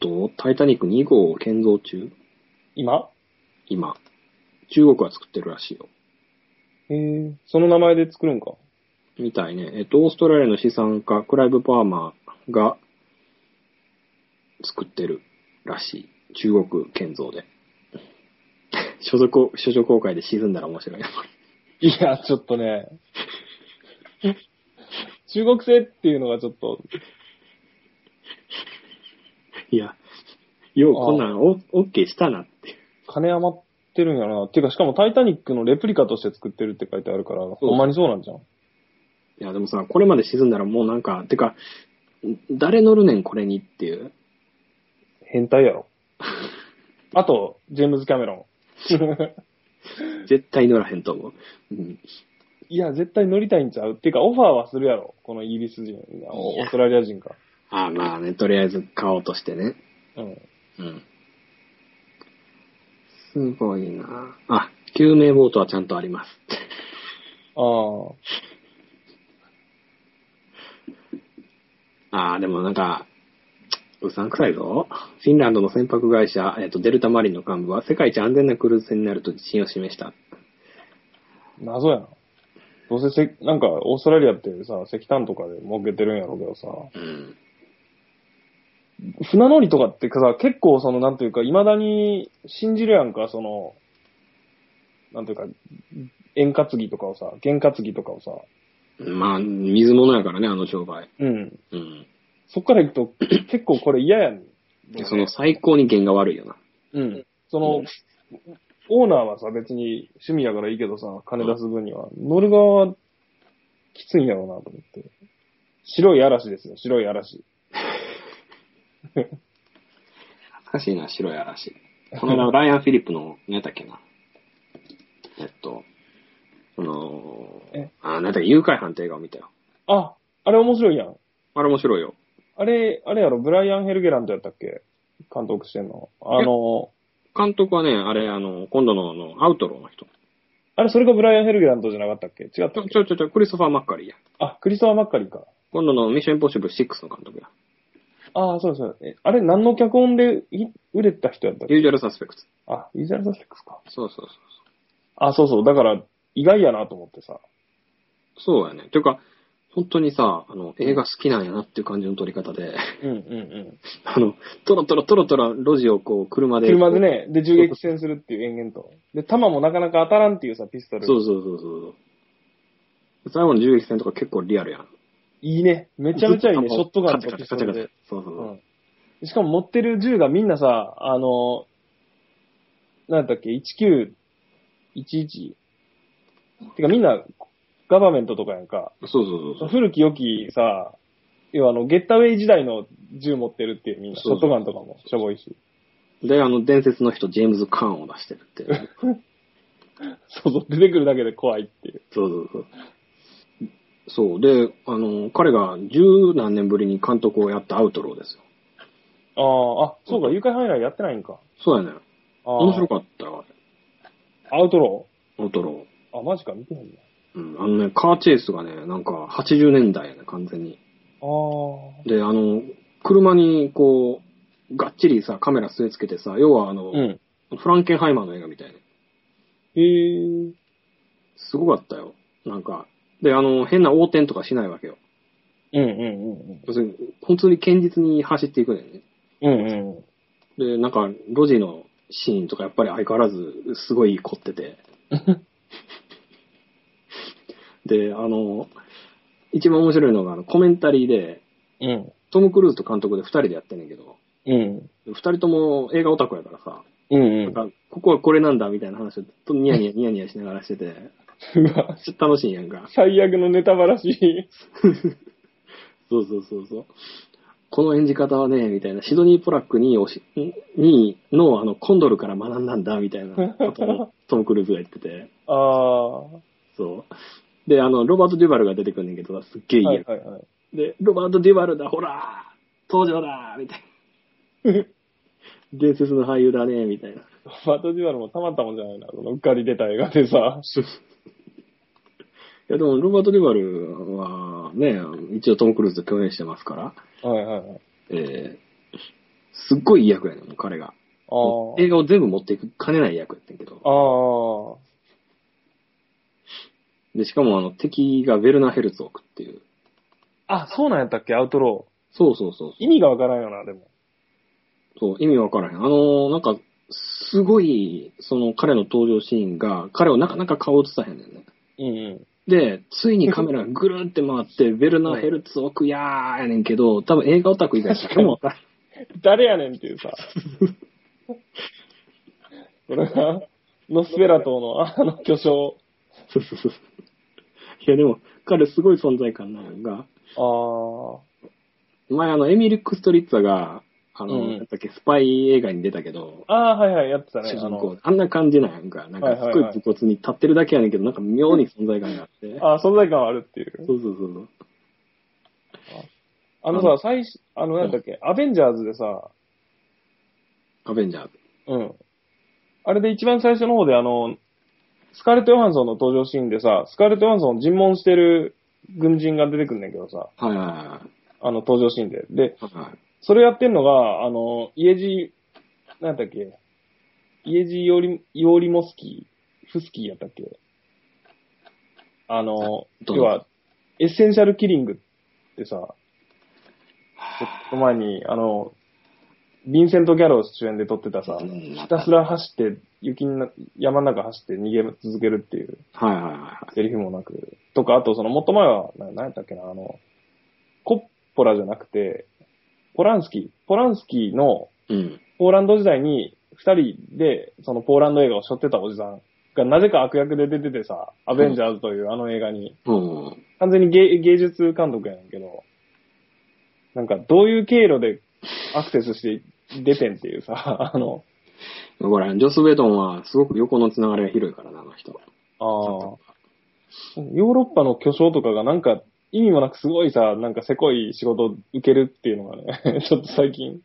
B: と、タイタニック2号を建造中？
C: 今？
B: 今。中国は作ってるらしいよ。
C: へえ、その名前で作るんか？
B: みたいね。えっと、オーストラリアの資産家、クライブ・パーマーが作ってるらしい。中国建造で。所属、所属公開で沈んだら面白いな。
C: いや、ちょっとね。中国製っていうのがちょっと、
B: いや、ようこんなんオオッケーしたなって。
C: 金余ってるんやろな。っていうか、しかもタイタニックのレプリカとして作ってるって書いてあるから、ほんまにそうなんじゃん。
B: いや、でもさ、これまで沈んだらもうなんか、てか、誰乗るねん、これにっていう。
C: 変態やろ。あと、ジェームズ・キャメロン。
B: 絶対乗らへんと思う。うん、
C: いや、絶対乗りたいんちゃうっていうか、オファーはするやろ。このイギリス人、オーストラリア人か。
B: ああ、まあね、とりあえず買おうとしてね。
C: うん。
B: うん。すごいなあ、救命ボートはちゃんとあります。
C: ああ。
B: ああ、でもなんか、うさんくさいぞ。フィンランドの船舶会社、えっ、と、デルタマリンの幹部は世界一安全なクルーズ船になると自信を示した。
C: 謎やな。どうせせ、なんか、オーストラリアってさ、石炭とかで儲けてるんやろうけどさ、
B: うん。
C: 船乗りとかってさ、結構その、なんていうか、未だに信じるやんか、その、なんていうか、円担ぎとかをさ、原担ぎとかをさ、
B: まあ、水物やからね、あの商売。
C: うん。
B: うん。
C: そっから行くと、結構これ嫌やん。
B: でその最高に弦が悪いよな。
C: うん。その、オーナーはさ、別に趣味やからいいけどさ、金出す分には、乗る側はきついんやろうなと思って。白い嵐ですよ、白い嵐。
B: 懐かしいな、白い嵐。この間、ライアン・フィリップの、何やったっけな。えっと、その
C: え、
B: あ、何やったっけ、誘拐犯って映画を見たよ。
C: あ、あれ面白いやん。
B: あれ面白いよ。
C: あれ、あれやろ、ブライアン・ヘルゲラントやったっけ？監督してんの。あの、
B: 監督はね、あれ、あの、今度のあのアウトローの人。
C: あれ、それがブライアン・ヘルゲラントじゃなかったっけ？違ったっけ？
B: ちょちょちょちょ、クリストファー・マッカリーや。
C: あ、クリストファー・マッカリーか。
B: 今度のミッション・インポッシブル6の監督や。
C: ああ、そうそう。えあれ、何の脚本でい売れた人やったっけ？
B: ユージュアル・サスペクト。
C: あ、ユーザーサスペックスか。
B: そうそうそう
C: あ、そうそう。だから、意外やなと思ってさ。
B: そう。そうやね。ていうか、本当にさ、あの、映画好きなんやなっていう感じの撮り方で、
C: うんうんうん。
B: あの、トロトロトロトロ路地をこう、車で。
C: 車で。ね、で、銃撃戦するっていう延々と。で、弾もなかなか当たらんっていうさ、ピストル。
B: そうそうそうそう。最後の銃撃戦とか結構リアルやん。
C: いいね。めちゃめちゃいいね。ショットガンと
B: カチ
C: ピス。
B: そうそうそう。
C: うん。しかも持ってる銃がみんなさ、あの、なんだっけ、1911? てかみんな、ガバメントとかやんか。
B: そうそうそう。
C: 古き良きさ、要はあの、ゲッタウェイ時代の銃持ってるっていうみんな、ショットガンとかもしょぼいし。
B: で、あの、伝説の人、ジェームズ・カーンを出してるっていう。
C: そうそう、出てくるだけで怖いっていう。
B: そうそうそう。そう。で、あの、彼が十何年ぶりに監督をやったアウトローですよ。
C: ああ、あ、そうか、誘拐犯以来やってないんか。
B: そうやね。
C: ああ
B: 面白かったよ、あれ。
C: アウトロ
B: アウトロー。
C: ーあ、マジか、見てへんね。
B: うん。あのね、カーチェイスがね、なんか80年代やね、完全に。
C: ああ。
B: で、あの、車にこう、がっちりさ、カメラ据え付けてさ、要はあの、
C: うん。
B: フランケンハイマーの映画みたいね。
C: へえ。
B: すごかったよ。なんか。で、あの、変な横転とかしないわけよ。
C: うんうんうん
B: 要するに、本当に堅実に走っていくねんね。
C: うん。うんうん。
B: で、なんか、路地のシーンとかやっぱり相変わらずすごい凝ってて。で、あの、一番面白いのがあのコメンタリーで、
C: うん。
B: トム・クルーズと監督で二人でやってんねんけど、
C: うん。
B: 二人とも映画オタクやからさ、
C: うんうん。
B: なんか、ここはこれなんだみたいな話をずっとニヤニヤニヤニヤしながらしてて、
C: うわ、
B: ちょっと楽しいんやんか。
C: 最悪のネタばらし。
B: そうそうそうそう。この演じ方はね、みたいな、シドニー・ポラックにおし、にの、あの、コンドルから学んだんだ、みたいなことをトム・クルーズが言ってて、
C: ああ。は
B: そう。で、あの、ロバート・デュバルが出てくんねんけど、すっげえいいやん、
C: いはいはい。
B: で、ロバート・デュバルだ、ほらト登場だみたいな。伝説の俳優だねみたいな。
C: バトジュアルもたまったもんじゃないな、そのうっかり出た映画でさ。
B: いや、でも、ロバート・デュバルはね、一応トム・クルーズと共演してますから、
C: はいはいはい。
B: えー、すっごいいい役やねん、もう彼が。
C: ああ。
B: 映画を全部持っていく兼ねない役やってんけど。
C: あ
B: で、しかもあの、敵がヴェルナー・ヘルツォークっていう。
C: あ。あ、そうなんやったっけ？アウトロー。
B: そうそうそう。
C: 意味がわからんよな、でも。
B: そう、意味わからへん。あのーなんか、すごい、その彼の登場シーンが、彼をなかなか顔映さへんねんね。
C: うんうん。
B: で、ついにカメラがぐるって回って、ベルナー・ヘルツォークやーやねんけど、多分映画オタク以外しかも。
C: 誰やねんっていうさ。これが、ノスフェラトのあの巨匠。
B: そうそうそう。いや、でも、彼すごい存在感なのが、
C: ああ。
B: 前あの、エミリック・ストリッツァが、あの、
C: うん
B: なんだっけ、スパイ映画に出たけど、
C: ああ、はいはい、やってたね。
B: 主人公あんな感じなんやんか。なんか、すごい武骨に立ってるだけやねんけど、なんか妙に存在感があって。
C: ああ、存在感はあるっていう。
B: そうそうそう。
C: あのさ、最初、あの、なんだっけ、アベンジャーズでさ、
B: アベンジャーズ。
C: うん。あれで一番最初の方であの、スカーレット・ヨハンソンの登場シーンでさ、スカーレット・ヨハンソンを尋問してる軍人が出てくんねんけどさ、
B: はいはいは
C: あの登場シーンで。で、
B: い。はい。
C: それやってんのが、あの、家路、なんだっけ、家路ヨリ、ヨリモスキー、フスキーやったっけ？あの、要は、エッセンシャルキリングってさ、ちょっと前に、あの、ヴィンセント・ギャロー主演で撮ってたさ、
B: うん。
C: ひたすら走って、雪のな山の中走って逃げ続けるっていう。
B: はいはいはいはい。
C: セリフもなく、とか、あとその、もっと前は、な何やったっけな、あの、コッポラじゃなくて、ポランスキー、ポランスキーの
B: うん。
C: ポーランド時代に二人で、そのポーランド映画を背負ってたおじさんがなぜか悪役で出ててさ、アベンジャーズというあの映画に、
B: うん。
C: 完全に芸芸術監督やねんけど、なんかどういう経路でアクセスして出てんっていうさ、あの、
B: ほら、ジョス・ウェドンはすごく横のつながりが広いからな、あの人。
C: ああ、ヨーロッパの巨匠とかがなんか意味もなくすごいさ、なんかせこい仕事を受けるっていうのがね、ちょっと最近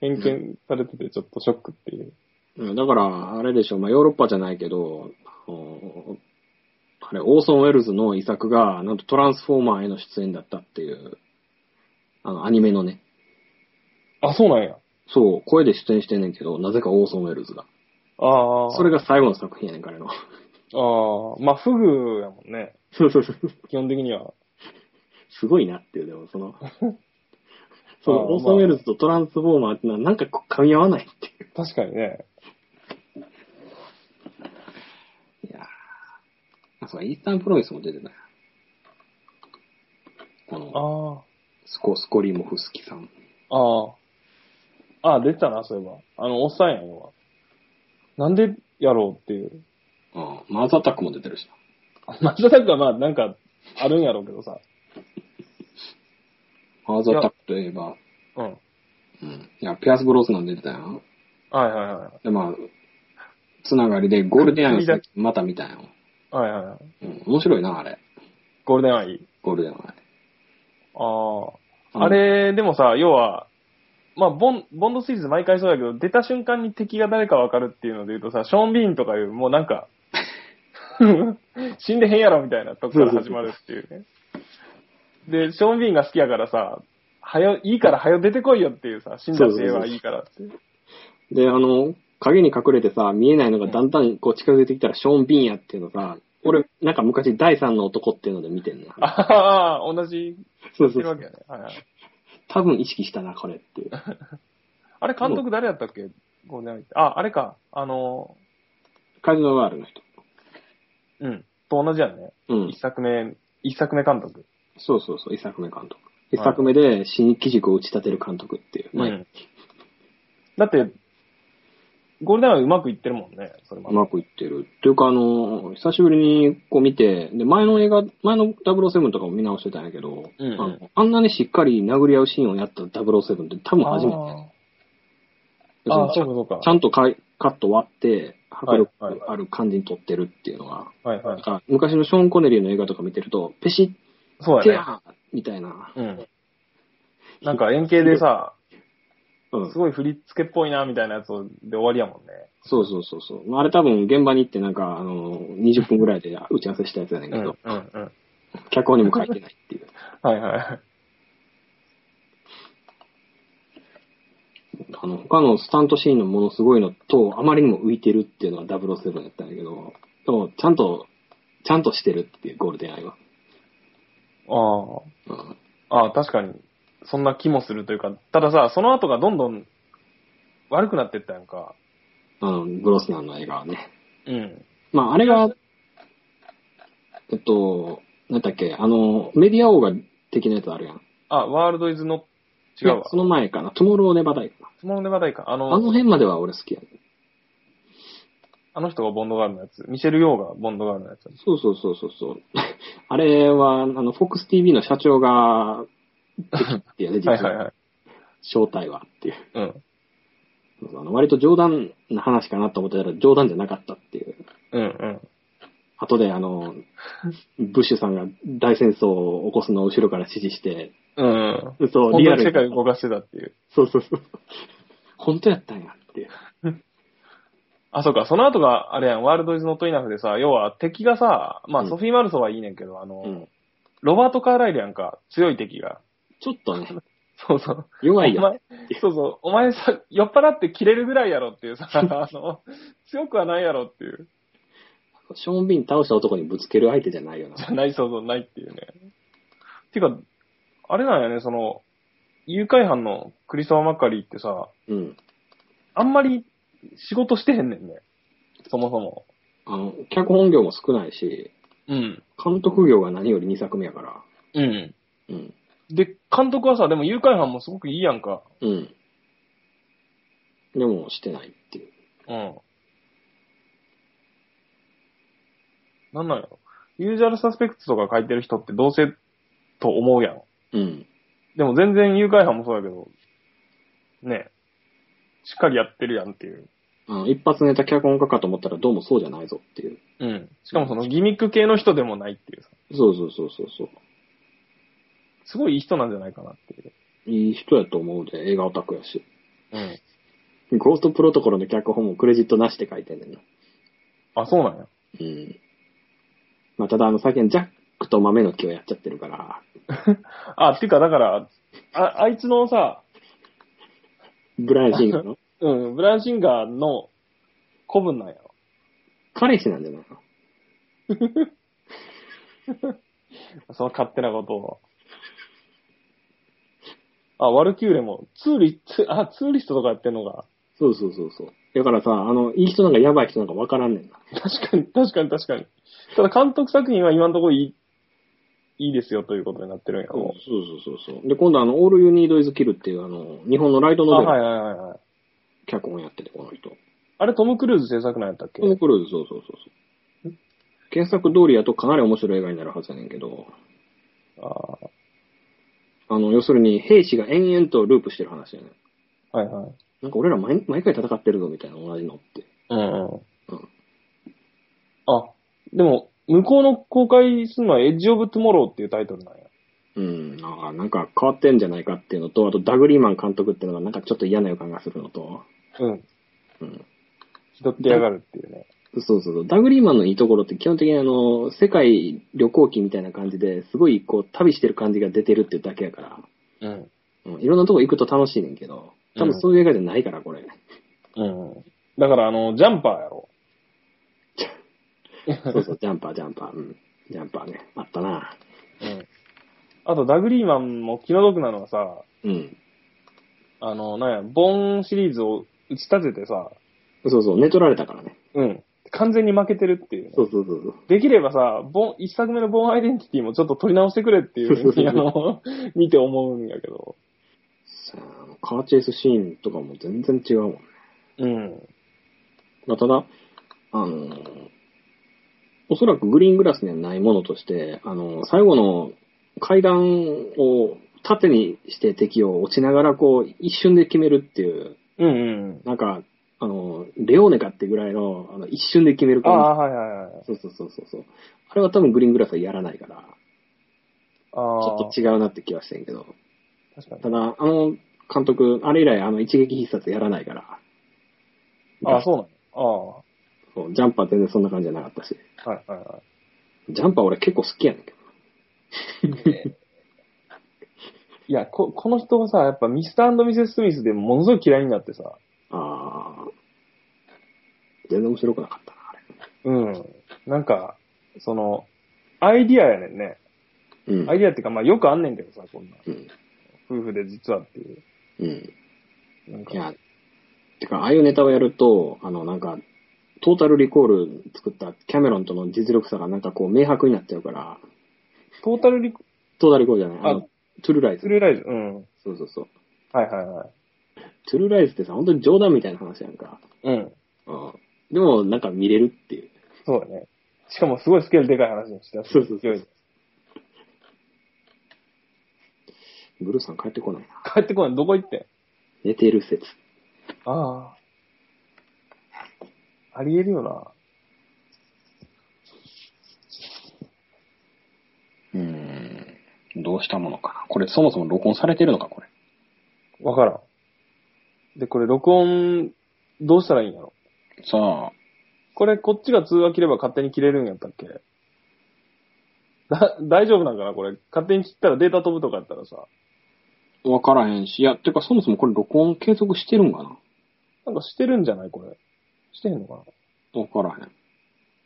C: 偏見されててちょっとショックっていう。
B: うんだから、あれでしょ、まあ、ヨーロッパじゃないけど、あれ、オーソン・ウェルズの遺作が、なんとトランスフォーマーへの出演だったっていう、あの、アニメのね、
C: あ、そうなんや。
B: そう、声で出演してんねんけど、なぜかオーソン・ウェルズが。
C: ああ。
B: それが最後の作品やねん、彼の。
C: ああ、まあ、フグやもんね。
B: そうそうそう。
C: 基本的には。
B: すごいなっていう、でもその、その、
C: あー
B: オーソン・ウェルズとトランスフォーマーってのはなんかこう噛み合わないっていう。
C: 確かにね。
B: いやーあ、そう、イースタンプロミスも出てたよ。この、
C: あ
B: スコ、スコリモフスキさん。
C: あ。ああ。ああ、出てたな、そういえば。あの、おっさんやん、要は。なんでやろうっていう。
B: うん。マーズアタックも出てるし
C: マジタックはまあ、なんか、あるんやろうけどさ。
B: な。マーズアタックといえば、
C: うん。
B: うん。いや、ピアス・ブロスナン出てたよ。
C: はいはいはい。
B: で、まあ、つながりでゴールデンアイをまた見たよ。
C: はいはいはい。
B: うん。面白いな、あれ。
C: ゴールデンアイ。
B: ゴールデンアイ。
C: ああ。あれ、でもさ、要は、まあ、ボン、ボンドシリーズ毎回そうだけど、出た瞬間に敵が誰かわかるっていうので言うとさ、ショーン・ビーンとかいう、もうなんか、死んでへんやろみたいなとこから始まるっていうね。で、ショーン・ビーンが好きやからさ、はよ、いいからはよ出てこいよっていうさ、死んだ知恵はいいからって。
B: で、あの、影に隠れてさ、見えないのがだんだんこう近づいてきたらショーン・ビーンやっていうのさ、俺、なんか昔第三の男っていうので見てんの。
C: ああ、同じ、
B: そうそうそう
C: ね。はいはい。
B: 多分意識したな、これっていう。
C: あれ、監督誰やったっけ？ゴールデンアイって。あ、あれか。あの、
B: カジノワールの人。
C: うん。と同じやんね。
B: うん
C: 一。作目、一作目監督。
B: そうそうそう、一作目監督。一作目で新機軸を打ち立てる監督っていう。まあ
C: うん。だって、ゴールデンアイうまくいってるもんね、それまで。
B: うまくいってる。っていうか、あの、久しぶりにこう見て、で、前の映画、前の007とかも見直してたんやけど、
C: うんうん
B: あのあんなにしっかり殴り合うシーンをやった007って多分初めて。
C: あーあー、
B: ちゃ
C: そうんかそうか。
B: ちゃんとかいカット割って、迫力
C: はいはい
B: ある感じに撮ってるっていうのが、
C: はいはい。
B: なんか昔のショーン・コネリーの映画とか見てると、ペシッ、
C: そうやね。
B: みたいな、
C: うん。なんか円形でさ、
B: うん
C: す。ごい振り付けっぽいな、みたいなやつで終わりやもんね。
B: そうそうそうそう。まああれ多分現場に行ってなんか、あの、20分ぐらいで打ち合わせしたやつやねんけど、
C: うん、うん、うん。
B: 脚本にも書いてないっていう。
C: はいはい。
B: あの、他のスタントシーンのものすごいのと、あまりにも浮いてるっていうのが007やったんだけど、でも、ちゃんと、ちゃんとしてるっていうゴールデンアイは。
C: あ
B: うん。
C: あ、ああ、確かに、そんな気もするというか、たださ、その後がどんどん悪くなってったやんか。
B: あの、ブロスナンの映画はね。
C: うん。
B: まあ、あれが、えっと、なんだっけ、あの、メディア王が的なやつあるやん。
C: あ、ワールドイズの、違うわ。
B: その前かな。トゥモローネバダイか
C: スモールネバダイか。あ
B: な。
C: の、
B: あの辺までは俺好きやね。
C: あの人がボンドガールのやつ。ミシェル・ヨーがボンドガールのやつ。
B: そうそうそうそうそう。あれは、あの、フォックス TV の社長が、っていうね、実
C: はいはいは。
B: はい正体はっていう。
C: うん。
B: あの割と冗談な話かなと思ってたら冗談じゃなかったっていう。
C: うんうん。
B: 後であの、ブッシュさんが大戦争を起こすのを後ろから指示して、
C: うん。
B: そう、
C: 本当に
B: リアルに。
C: 世界を動かしてたっていう。
B: そうそうそう。本当やったんやっていう。
C: あ、そうか。その後が、あれやん、ワールドイズノットイナフでさ、要は敵がさ、まあ、
B: うん
C: ソフィー・マルソはいいねんけど、あの、
B: うん。
C: ロバート・カーライルやんか、強い敵が。
B: ちょっとね、
C: そうそう。
B: 弱いよ。
C: そうそう。お前さ、酔っ払って切れるぐらいやろっていうさ、あの、強くはないやろっていう。
B: ショーン・ビン倒した男にぶつける相手じゃないよな
C: じ。ゃない、そうそう、ないっていうね。てか、あれなんやね、その、誘拐犯のクリストファー・マッカリーってさ、
B: うん。
C: あんまり仕事してへんねんね。そもそも。
B: あの、脚本業も少ないし、
C: うん。
B: 監督業が何より2作目やから。
C: うん。
B: うん。
C: で、監督はさ、でも誘拐犯もすごくいいやんか。
B: うん。でも、してないっていう。
C: うん。なんなんやろ。ユージュアルサスペクツとか書いてる人ってどうせと思うやん。
B: うん。
C: でも全然誘拐犯もそうやけど、ねしっかりやってるやんっていう。
B: あの、一発ネタ脚本家かと思ったらどうもそうじゃないぞっていう。
C: うん。しかもそのギミック系の人でもないっていうさ。
B: そうそうそうそうそう。
C: すごいいい人なんじゃないかなっていう。
B: いい人やと思うで、映画オタクやし。
C: うん。
B: ゴーストプロトコルの脚本もクレジットなしって書いてんねんな。
C: あ、そうなんや。
B: うん。まあ、ただあの、最近ジャックと豆の木をやっちゃってるから、
C: あ、っていうかだから、あ、あいつのさ、
B: ブライアン・シンガーの？
C: うん、ブランシンガーの古文なんやろ。
B: 彼氏なんじゃな
C: その勝手なことを。あ、ワルキューレも、ツーリ、ツあ、ツーリストとかやってんのが。
B: そうそうそうそう。だからさ、あの、いい人なんかやばい人なんかわからんねんな。
C: 確かに、確かに、確かに。ただ監督作品は今のところいい、いいですよということになってるんや
B: そう
C: ろ。
B: そうそうそう。で、今度あの、オール・ユニード・イズ・キルっていうあの、日本のライト
C: あ、
B: ノベル
C: はいはいはいはい。
B: 脚本やってて、この人。
C: あれトム・クルーズ制作なんやったっけ？
B: トム・クルーズ、そうそうそうそう。原作通りやとかなり面白い映画になるはずやねんけど、
C: あ
B: あの、要するに兵士が延々とループしてる話やねん。
C: あ、はいはい。
B: なんか俺ら毎毎回戦ってるぞみたいな同じのって。
C: うんうん。
B: うん。
C: あ、でも、向こうの公開するのはエッジ・オブ・トゥモローっていうタイトルなんや。
B: うん。あなんか変わってんじゃないかっていうのと、あとダグリーマン監督っていうのがなんかちょっと嫌な予感がするのと、
C: うん。
B: うん。
C: 拾ってやがるっていうね。
B: そうそうそう。ダグリーマンのいいところって基本的にあの、世界旅行記みたいな感じですごいこう旅してる感じが出てるっていうだけやから、
C: うん。
B: うん、いろんなとこ行くと楽しいねんけど、多分そういう映画じゃないから、これ。
C: うん。だから、あの、ジャンパーやろ。
B: そうそう、ジャンパー、ジャンパー。うん。ジャンパーね。あったな。
C: うん。あと、ダグリーマンも気の毒なのはさ、
B: うん。
C: あの、なんや、ボーンシリーズを打ち立ててさ、
B: そうそう、寝取られたからね。
C: うん。完全に負けてるっていうね、
B: そうそうそうそう。
C: できればさ、ボン、一作目のボーンアイデンティティもちょっと取り直してくれっていう ふうに、あの、見て思うんやけど。
B: さあ、カーチェイスシーンとかも全然違うもんね。
C: うん。
B: まあ、ただ、あのーおそらくグリーングラスにはないものとして、あのー最後の階段を縦にして敵を落ちながらこう、一瞬で決めるっていう、
C: うんうん。
B: なんか、あのーレオーネかってぐらいの、あの、一瞬で決める感
C: ああ、はいはいはい。
B: じ。そうそうそうそう。あれは多分グリーングラスはやらないから、ち
C: ああ。
B: ょっと違うなって気はしてんけど。
C: 確かに。
B: ただ、あの監督、あれ以来あの一撃必殺やらないから。
C: ああ、そうなの？
B: そうジャンパー全然そんな感じじゃなかったし。
C: ああ。はいはいはい。
B: ジャンパー俺結構好きやねんけど。
C: いや、こ、この人がさ、やっぱミスターミセス・スミスでものすごい嫌いになってさ、
B: ああ。全然面白くなかったな、あれ。
C: うん。なんか、その、アイディアやねんね。
B: うん。
C: アイディアっていうか、まあよくあんねんけどさ、こんな。
B: うん。
C: 夫婦で実はっていう。
B: うん。
C: なんか、
B: いや、てか、ああいうネタをやると、あの、なんか、トータルリコール作ったキャメロンとの実力差がなんかこう明白になっちゃうから、
C: トータルリコ、
B: トータルリコールじゃない、あの
C: あ、
B: トゥルーライズ。
C: スルーライズ、うん。
B: そうそうそう。
C: はいはいはい。
B: トゥルーライズってさ、本当に冗談みたいな話やんか。
C: うん。
B: うん。でも、なんか見れるっていう。
C: そうだね。しかもすごいスケールでかい話にしてた。
B: そうそうそう
C: 勢いで
B: ブルーさん帰ってこないな。
C: 帰ってこない。どこ行ってん？
B: 寝てる説。
C: ああ。ありえるよな。
B: うーん。どうしたものかな？これそもそも録音されてるのか、これ。
C: わからん。で、これ録音、どうしたらいいんやろ？
B: さあ、
C: これ、こっちが通話切れば勝手に切れるんやったっけ？だ、大丈夫なんかなこれ？勝手に切ったらデータ飛ぶとかやったらさ。
B: わからへんし。いや、てかそもそもこれ録音継続してるんかな？
C: なんかしてるんじゃないこれ？してへんのかな？
B: わからへん。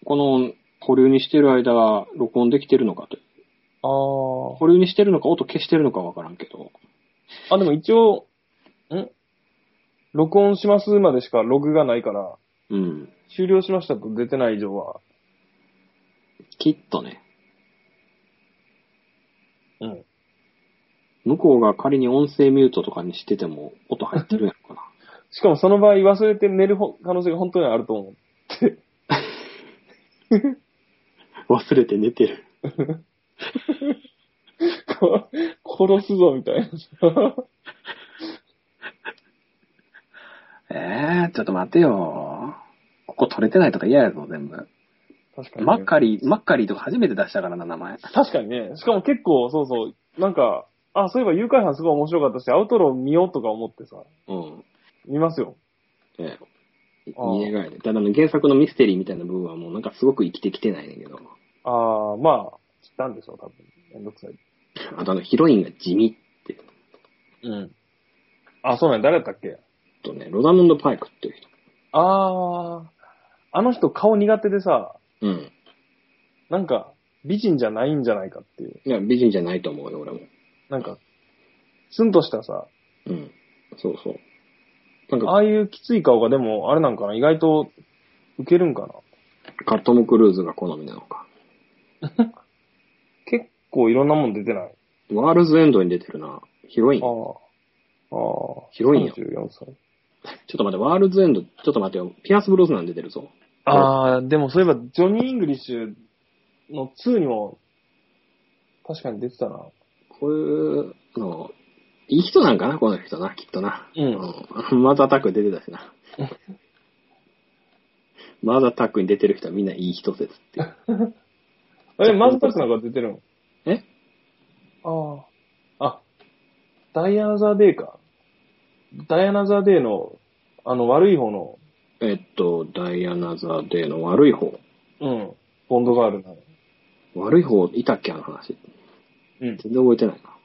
B: この保留にしてる間は録音できてるのかと。
C: あ
B: 保留にしてるのか音消してるのかわからんけど。
C: あ。あ、でも一応、ん？録音しますまでしかログがないから、
B: うん。
C: 終了しましたと出てない以上は、
B: きっとね。
C: うん。
B: 向こうが仮に音声ミュートとかにしてても音入ってるやろかな。
C: しかもその場合忘れて寝るほ可能性が本当にあると思う。
B: 忘れて寝てる。
C: こ殺すぞみたいな。
B: えー、ちょっと待てよ。ここ取れてないとか嫌やぞ、全部。
C: 確かに、ね。
B: マッカリー、マッカリーとか初めて出したからな、名前。
C: 確かにね。しかも結構、そうそう、なんか、あ、そういえば誘拐犯すごい面白かったし、アウトロー見ようとか思ってさ、
B: うん。
C: 見ますよ。
B: ええ。
C: ああ
B: 家がいで。ただの原作のミステリーみたいな部分はもうなんかすごく生きてきてないねんけど。
C: ああ、まあ、たんでしょう、多分。めんどくさい。
B: あとあのヒロインが地味って。
C: うん。あ、そうなんや誰だったっけ？
B: とね、ロザムンド・パイクっていう人。
C: ああ、あの人顔苦手でさ、
B: うん。
C: なんか、美人じゃないんじゃないかっていう。
B: いや、美人じゃないと思うよ、俺も。
C: なんか、ツンとしたさ、
B: うん。そうそう。なんか、
C: ああいうきつい顔がでも、あれなんかな？意外と、ウケるんかな？
B: か、トム・クルーズが好みなのか。
C: 結構いろんなもん出てない？
B: ワールズ・エンドに出てるな。ヒロイン。ち
C: あ
B: ょ
C: あ。ああ。
B: ヒロインよ
C: 34歳。
B: っと待って、ワールズ・エンド、ちょっと待ってよ。ピアス・ブロスナン出てるぞ。
C: ああ、でもそういえば、ジョニー・イングリッシュの2にも、確かに出てたな。
B: こういうの、いい人なんかな、この人な、きっとな。
C: うん
B: うん。マーズ・アタック出てたしな。マーズ・アタックに出てる人はみんないい人説っていう。
C: え、マーズ・アタックなんか出てるの？
B: え
C: ああ。あ、ダイ・アナザー・デイか。ダイアナ・ザ・デイの、あの、悪い方の、
B: えっと、ダイアナ・ザ・デーの悪い方。
C: うん、ボンドガールの。
B: 悪い方いたっけあの話。
C: うん。
B: 全然覚えてないな。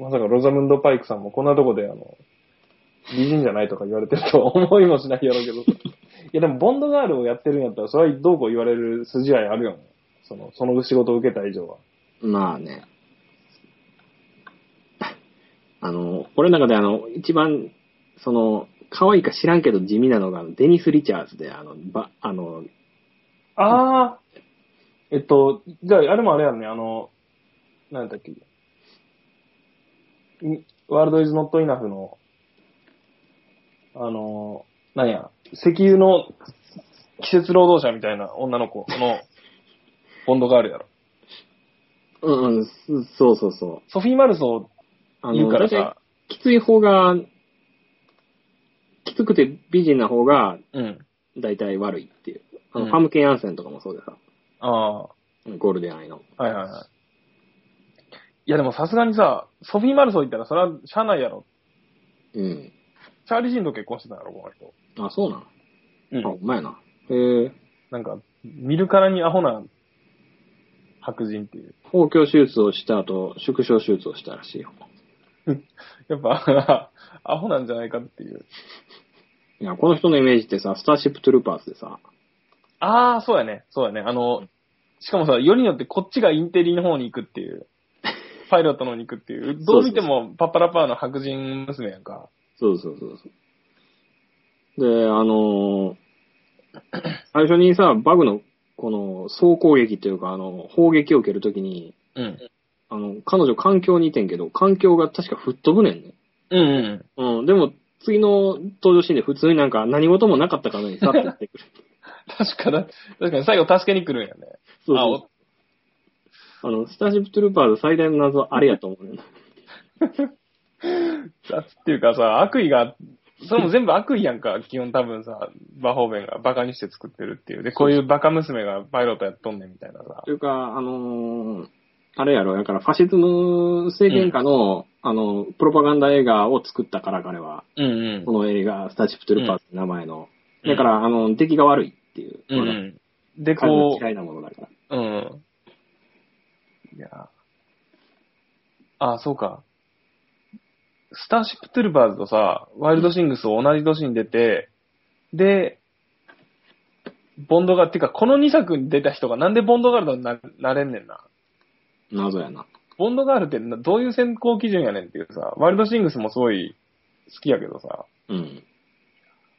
C: まさかロザムンド・パイクさんもこんなとこで、あの、美人じゃないとか言われてるとは思いもしないやろうけど。いやでも、ボンドガールをやってるんやったら、それはどうこう言われる筋合いあるよね。その、その仕事を受けた以上は。
B: まあね。あの、俺の中であの、一番、その、可愛いか知らんけど地味なのが、デニス・リチャーズで、あの、ば、あの、
C: ああ、えっと、じゃあ、あれもあれやんね、あの、なんだっけ。んワールドイズノットイナフの、あの、なんや、石油の季節労働者みたいな女の子の、ボンドガールやろ。
B: うんうん、すそうそうそう。
C: ソフィー・マルソ
B: あ
C: 言うから
B: 大体
C: さ、
B: きつい方が、きつくて美人な方が、
C: うん。
B: 大体悪いっていう。あの、
C: うん
B: ファムケン・アンセンとかもそうでさ。
C: ああ。
B: ゴールデンアイの。
C: はいはいはい。いやでもさすがにさ、ソフィー・マルソー行ったらそれは社内やろ。
B: うん。
C: チャーリー・シンと結婚してたやろ、この人。
B: あ、そうなん。
C: う
B: あ、うまいな。へえ。
C: なんか、見るからにアホな白人っていう。
B: 包協手術をした後、縮小手術をしたらしいよ。
C: やっぱ、アホなんじゃないかっていう。
B: いや、この人のイメージってさ、スターシップトゥルーパーズでさ、
C: ああ、そうやね。そうやね。あの、しかもさ、よりによってこっちがインテリの方に行くっていう。パイロットの方に行くっていう。どう見てもパッパラパーの白人娘やんか。
B: そうそうそうそう。で、あのー 最初にさ、バグの、この、総攻撃っていうか、あの、砲撃を受けるときに、
C: うん。
B: あの、彼女環境にいてんけど、環境が確か吹っ飛ぶねんね。
C: うんうん。
B: うん、でも、次の登場シーンで普通になんか何事もなかったかのようにさ ってやってくる。
C: 確かだ、確かに最後助けに来るんやね。
B: そう
C: あ
B: そう。あの、スターシップトゥルーパーズ最大の謎はあれやと思うねん
C: っていうかさ、悪意が、それも全部悪意やんか、基本多分さ、バホーベンがバカにして作ってるっていう。で、こういうバカ娘がパイロットやっとんねんみたいなさ
B: と。いうか、あのーあれやろ、だからファシズム政権下の、あの、プロパガンダ映画を作ったから、彼は。
C: うん
B: この映画、スターシップトゥルーパーズって名前の。
C: うん
B: だから、あの、出来が悪いっていう。
C: うん。うんうん。で、こ
B: 嫌いなものだから。
C: う、うん。いやあ、そうか。スターシップトゥルバーズとさ、ワイルドシングスを同じ年に出て、で、ボンドガール、っていうか、この2作に出た人がなんでボンドガールにななれんねんな？
B: 謎やな。
C: ボンドガールってなどういう選考基準やねんっていうさ、ワイルドシングスもすごい好きやけどさ。
B: うん。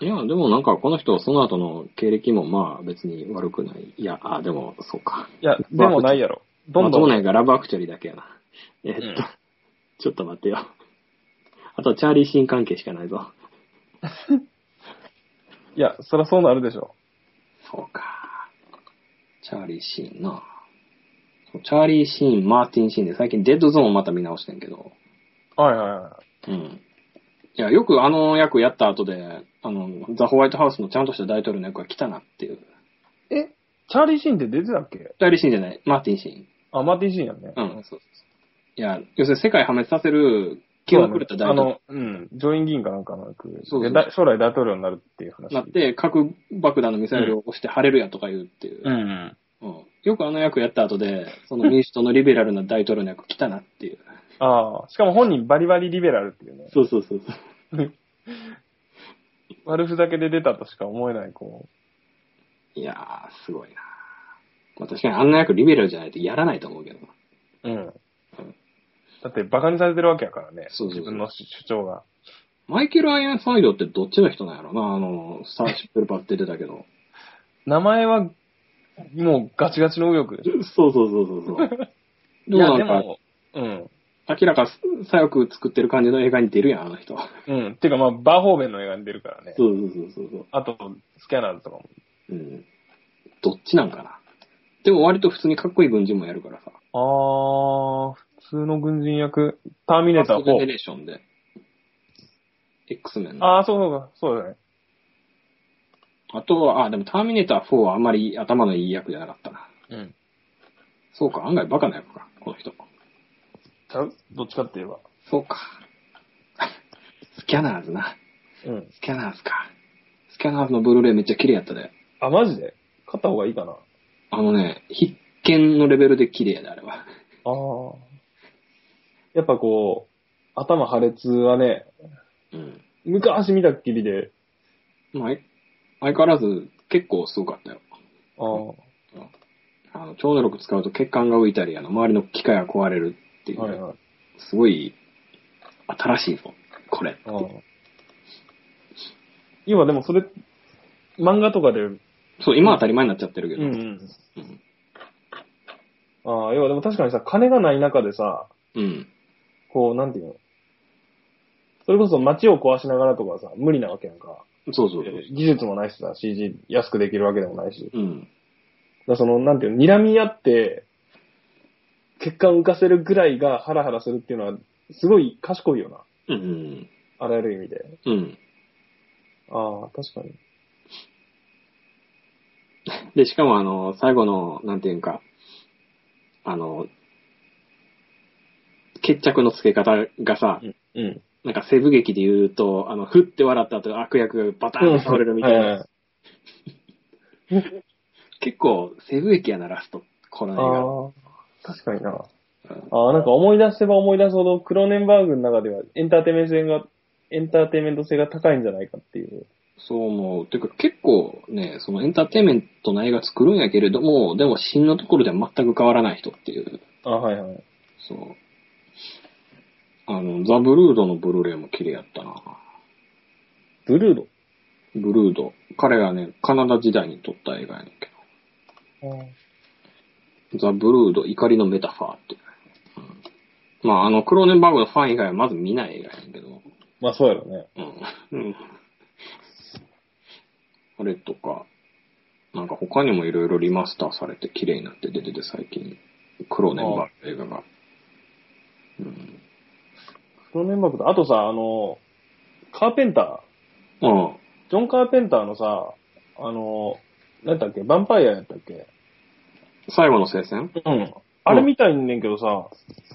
B: いや、でもなんかこの人、その後の経歴もまあ別に悪くない。いや、あ、でも、そうか。
C: いや、でもないやろ。どんどん。
B: まともないがラブアクチュアリーだけやな。えーっと、
C: うん
B: ちょっと待ってよ。あと、チャーリーシーン関係しかないぞ。
C: いや、そりゃそうなるでしょ。
B: そうか。チャーリーシーンな。チャーリーシーン、マーティンシーンで最近デッドゾーンをまた見直してんけど。
C: はいはいは
B: うん。いや、よくあの役やった後で、あの、ザ・ホワイトハウスのちゃんとした大統領の役が来たなっていう。
C: い。え、チャーリーシーンって出てたっけ？
B: チャーリーシーンじゃない、マーティンシーン。
C: あ、マーティンシーンやんね。
B: うん、そうそうそう。いや、要するに世界破滅させる気を狂った大統領
C: あの、うん、上院議員かなんかの
B: そうそう
C: でだ将来大統領になるっていう話。
B: になって、核爆弾のミサイルを押して晴れるやとか言うっていう。
C: うんうん。
B: うんよくあの役やった後で、その民主党のリベラルな大統領の役来たなっていう。
C: ああ、しかも本人バリバリリベラルっていうね。
B: そうそうそうそう。
C: 悪ふざけで出たとしか思えない、こ
B: いやー、すごいな。まあ確かにあんな役リベラルじゃないとやらないと思うけど。
C: うん。だってバカにされてるわけやからね。
B: そうそう
C: 自分の主主張が。
B: マイケル・アイアンサイドってどっちの人なんやろなあの、スターシップルパって出てたけど。
C: 名前は、もうガチガチの右翼でしょ。
B: そうそうそうそうそう。でもなんか、
C: でも、うん。
B: 明らか左翼作ってる感じの映画に出るやん、あの人。
C: うん。てかまあ、バーホーベンの映画に出るからね。
B: そうそうそうそうそう。
C: あと、スキャナーズとかも。
B: うん。どっちなんかな。でも割と普通にかっこいい軍人もやるからさ。
C: あー、普通の軍人役、ターミネーター
B: ファーストジェネ
C: 4。
B: レーションで。X メンの。あ
C: あー、そうそうか、そうだね。
B: とは、あ、でもターミネーター4はあんまり頭のいい役じゃなかったな。
C: うん。
B: そうか、案外バカな役か、この人。
C: ちゃう？どっちかって言えば。
B: そうか。スキャナーズな。
C: うん。
B: スキャナーズか。スキャナーズのブルーレイめっちゃ綺麗やったで。
C: あ、マジで？買った方がいいかな。
B: あのね、必見のレベルで綺麗やで、あれは。
C: あー。やっぱこう、頭破裂はね、
B: うん。
C: 昔見たっきりで、
B: まあ、相変わらず結構すごかったよ。
C: あー。
B: あの、超能力使うと血管が浮いたり、あの、周りの機械が壊れるっていう、
C: はいはい。
B: すごい、新しいぞ、これ。
C: あー今でもそれ、漫画とかで、うん
B: そう、今は当たり前になっちゃってるけど。
C: うん。
B: うん。
C: ああ、要はでも確かにさ、金がない中でさ、
B: うん。
C: こう、なんていうの？それこそ街を壊しながらとかさ、無理なわけやんか。
B: そうそうそう。
C: 技術もないしさ、CG 安くできるわけでもないし。だか
B: うん。
C: らその、なんていうの、睨み合って、血管浮かせるぐらいがハラハラするっていうのは、すごい賢いよな。
B: うん。
C: あらゆる意味で。
B: うん。
C: ああ、確かに。
B: で、しかもあの、最後の、なんていうんか、あの、決着の付け方がさ、
C: うん。
B: なんか西部劇で言うと、あの、ふって笑った後悪役がバターンと倒れるみたいな。結構西部劇やな、ラスト。この映
C: ああ、確かにな。
B: 画。うん
C: ああ、なんか思い出せば思い出すほど、クローネンバーグの中ではエンターテイメント性が、エンターテイメント性が高いんじゃないかっていう。
B: そう思う。てか結構ね、そのエンターテインメントの映画作るんやけれども、でも芯のところでは全く変わらない人っていう。
C: あはいはい。
B: そう。あの、ザ・ブルードのブルーレイも綺麗やったな。
C: ブルード？
B: ブルード。彼がね、カナダ時代に撮った映画やねんけど。ザ・ブルード、怒りのメタファーっていう、うん。まあ、あの、クローネンバーグのファン以外はまず見ない映画やねんけど。
C: まあそうやろね。
B: うん。うん。あれとか、なんか他にもいろいろリマスターされて綺麗になって出てて最近、クローネンバーグ映画が。うん。
C: クローネンバーグと、あとさ、あの、カーペンタ
B: ああ、
C: ー、ジョン・カーペンターのさ、あの、なんだっけ、ヴァンパイアやったっけ？
B: 最後の聖戦？
C: うん。あれ見たいんねんけどさ、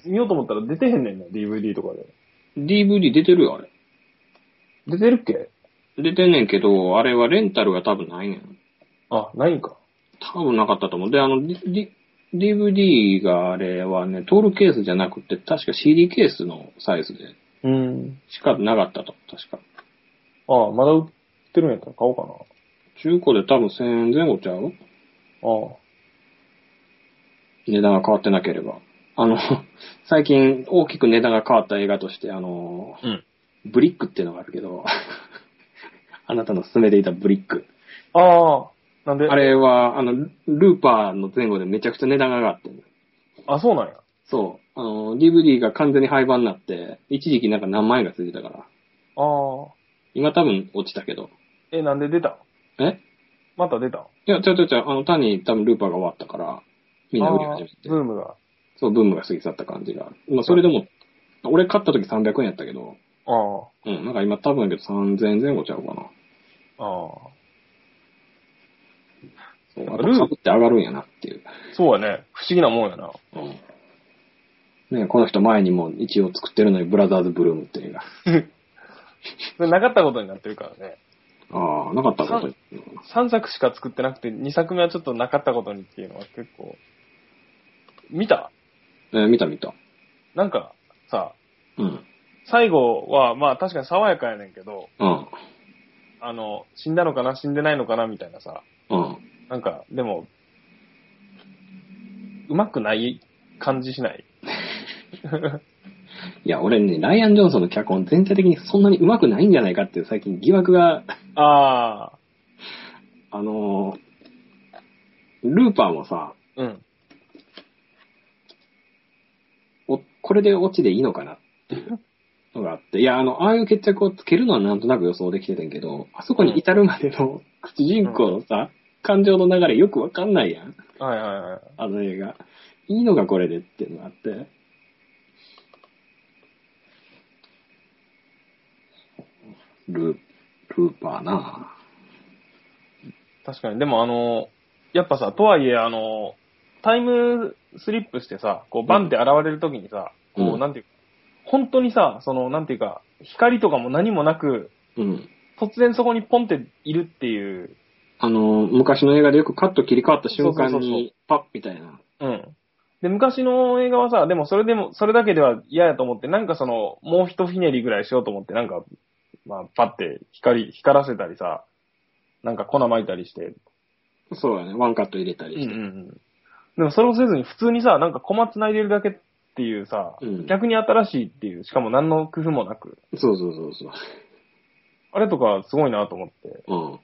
C: 見ようと思ったら出てへんねんな、DVD とかで。
B: ?DVD 出てるよ、あれ。
C: 出てるっけ？
B: 出てんねんけど、あれはレンタルが多分ないねん。
C: あ、ないんか。
B: 多分なかったと思う。で、あの、DVD があれはね、トールケースじゃなくて、確か CD ケースのサイズで
C: うん。
B: しかなかったと、確か。
C: あまだ売ってるんやったら買おうかな。
B: 中古で多分1000円前後ちゃう？
C: あ
B: 値段が変わってなければ。あの、最近大きく値段が変わった映画として、あの、
C: うん
B: ブリックっていうのがあるけど、あなたの勧めていたブリック。
C: あ。ああ。なんで？
B: あれは、あの、ルーパーの前後でめちゃくちゃ値段が上がってる。
C: あ、そうなんや。
B: そう。あの、DVD が完全に廃盤になって、一時期なんか何万円がついてたから。
C: ああ。
B: 今多分落ちたけど。
C: え、なんで出たん？
B: え？
C: また出たん？
B: いや、ちゃうちゃうちゃう、あの、単に多分ルーパーが終わったから、みんな売り始めて。
C: ブームが。
B: そう、ブームが過ぎ去った感じが。まあ、それでも、俺買った時300円やったけど、
C: ああ。
B: うん、なんか今多分やけど3000円前後ちゃうかな。
C: ああ。
B: そう、
C: ルー
B: あと株って上がるんやなっていう。
C: そうやね。不思議なもんやな。
B: うん。ねこの人前にも一応作ってるのに、ブラザーズ・ブルームっていう映画。
C: なかったことになってるからね。
B: ああ、なかったことに
C: 3作しか作ってなくて、2作目はちょっとなかったことにっていうのは結構。見た？
B: えー見た見た。
C: なんか、さ、
B: うん。
C: 最後は、まあ確かに爽やかやねんけど、
B: うん。
C: あの、死んだのかな死んでないのかなみたいなさ、
B: うん。
C: なんか、でも、うまくない感じしない？
B: いや、俺ね、ライアン・ジョンソンの脚本全体的にそんなに上手くないんじゃないかっていう最近疑惑が、
C: ああ、
B: あのールーパーもさ、
C: うん。
B: おこれでオチでいいのかな？っていうのがあって、いや、あの、ああいう決着をつけるのはなんとなく予想できててんけど、あそこに至るまでの 主人公のさ、感情の流れよくわかんないやん。
C: はいはいはい。
B: あの映画。いいのかこれでっていうのがあって。ルー、ルーパーな
C: 確かに。でもあの、やっぱさ、とはいえあの、タイムスリップしてさ、こうバンって現れるときにさ、
B: うん
C: こうなんていうか、本当にさ、そのなんていうか、光とかも何もなく、
B: うん。
C: 突然そこにポンっているっていう、
B: あの、昔の映画でよくカット切り替わった瞬間に、パッみたいな。
C: うん。で、昔の映画はさ、でもそれでも、それだけでは嫌やと思って、なんかその、もう一ひねりぐらいしようと思って、なんか、まあ、パって光、光らせたりさ、なんか粉巻いたりして、
B: そうだね。ワンカット入れたりして。
C: ん。でもそれをせずに普通にさ、なんかコマ繋いでるだけっていうさ、
B: うん
C: 逆に新しいっていう、しかも何の工夫もなく、
B: そうそうそうそう。
C: あれとかすごいなと思って。
B: うん。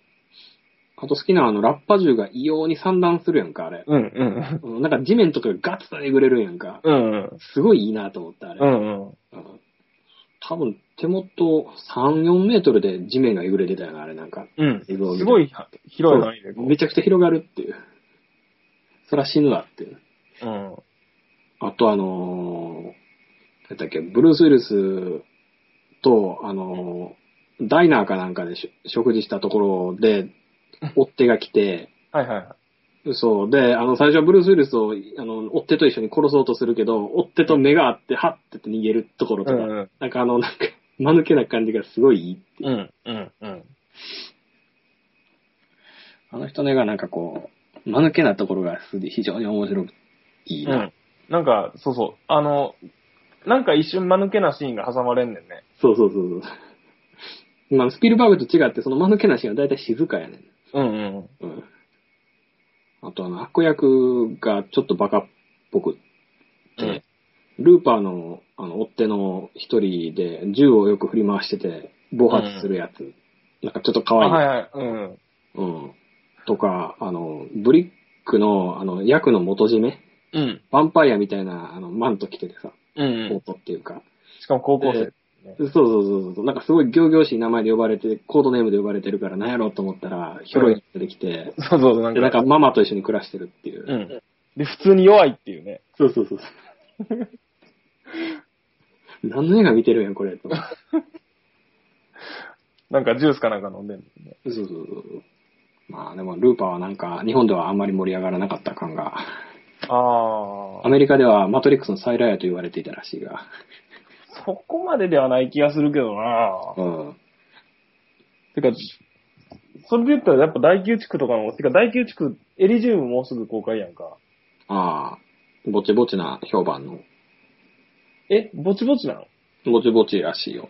B: あと好きなあの、ラッパ銃が異様に散乱するやんか、あれ。
C: うんうん。
B: うんなんか地面とかがガッツとえぐれるやんか。
C: うんうん。
B: すごいいいなと思った、あれ。
C: うんうん。
B: うん多分、手元3、4メートルで地面がえぐれてたよな、あれなんか。
C: うん。すごい広い範囲で。
B: めちゃくちゃ広がるっていう。そら死ぬわっていう。
C: うん。
B: あとあのー、なんだっけ、ブルース・ウィルスと、あのー、ダイナーかなんかでし食事したところで、追っ手が来て、
C: はいはいはい。
B: そう。で、あの、最初はブルース・ウィルスを、あの、追っ手と一緒に殺そうとするけど、追っ手と目があって、はってって逃げるところとか、
C: うんうん
B: なんかあの、なんか、間抜けな感じがすごいいいっていう。
C: うん、うん、うん。
B: あの人の絵がなんかこう、間抜けなところが非常に面白くいいな。
C: うん。なんか、そうそう。あの、なんか一瞬間抜けなシーンが挟まれんねんね。
B: そうそうそうそう。まあ、スピルバーグと違って、その間抜けなシーンは大体静かやねん。
C: うんうん。
B: うん。あとあの、悪役がちょっとバカっぽくって、ルーパーの、あの、追っ手の一人で銃をよく振り回してて、暴発するやつ。なんかちょっと可愛い。
C: はいはい。うん。
B: うん。とか、あの、ブリックの、あの、役の元締め
C: うん。
B: ヴァンパイアみたいな、あの、マント着ててさ、
C: うん、
B: コートっていうか。
C: しかも高校生。
B: そうそうそうそう。なんかすごい行々しい名前で呼ばれて、コードネームで呼ばれてるから、なんやろうと思ったら、ヒョロイ出てきて、
C: そうそうそう。なん
B: で、
C: か、
B: なんかママと一緒に暮らしてるっていう。
C: うん。で、普通に弱いっていうね。
B: そうそうそうそう。何の映画見てるんやん、これ。と思って
C: なんかジュースかなんか飲んでんのね。
B: そうそうそう。まあでも、ルーパーはなんか、日本ではあんまり盛り上がらなかった感が、
C: あ
B: アメリカではマトリックスの再来やと言われていたらしいが、
C: あ。そこまでではない気がするけどな
B: うん。
C: てか、それで言ったらやっぱ第9地区とかの、てか第9地区、エリジウムもうすぐ公開やんか。
B: ああ、ぼちぼちな評判の、
C: え、ぼちぼちなの
B: ぼちぼちらしいよ。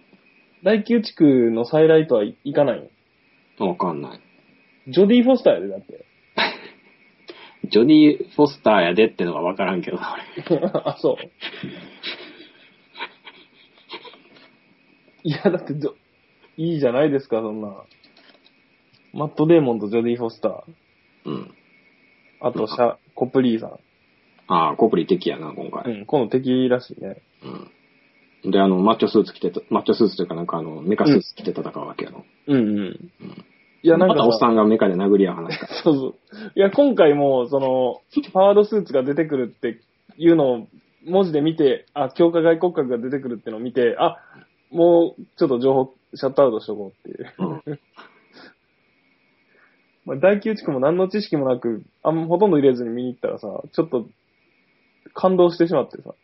C: 第9地区の再来とはいいかないの？
B: わかんない。
C: ジョディ・フォスターやで、だって。
B: ジョディ・フォスターやでってのがわからんけど、俺。
C: あ、そう。いや、だってど、いいじゃないですか、そんな。マット・デーモンとジョディ・フォスター。
B: うん。
C: あと、シャ、コプリーさん。
B: ああ、コプリ敵やな、今回。
C: うん、今度敵らしいね。
B: うん。で、あの、マッチョスーツ着てた、マッチョスーツというかなんかあの、メカスーツ着て戦うわけやろ。
C: うんうん。いや、なんかさ
B: またおっさんがメカで殴り合う話か。
C: そうそう。いや、今回も、その、パワードスーツが出てくるっていうのを文字で見て、あ、強化外骨格が出てくるってのを見て、あ、もう、ちょっと情報、シャットアウトしとこうっていう。
B: うん。
C: まあ、第9地区も何の知識もなく、あんまほとんど入れずに見に行ったらさ、ちょっと、感動してしまってさ、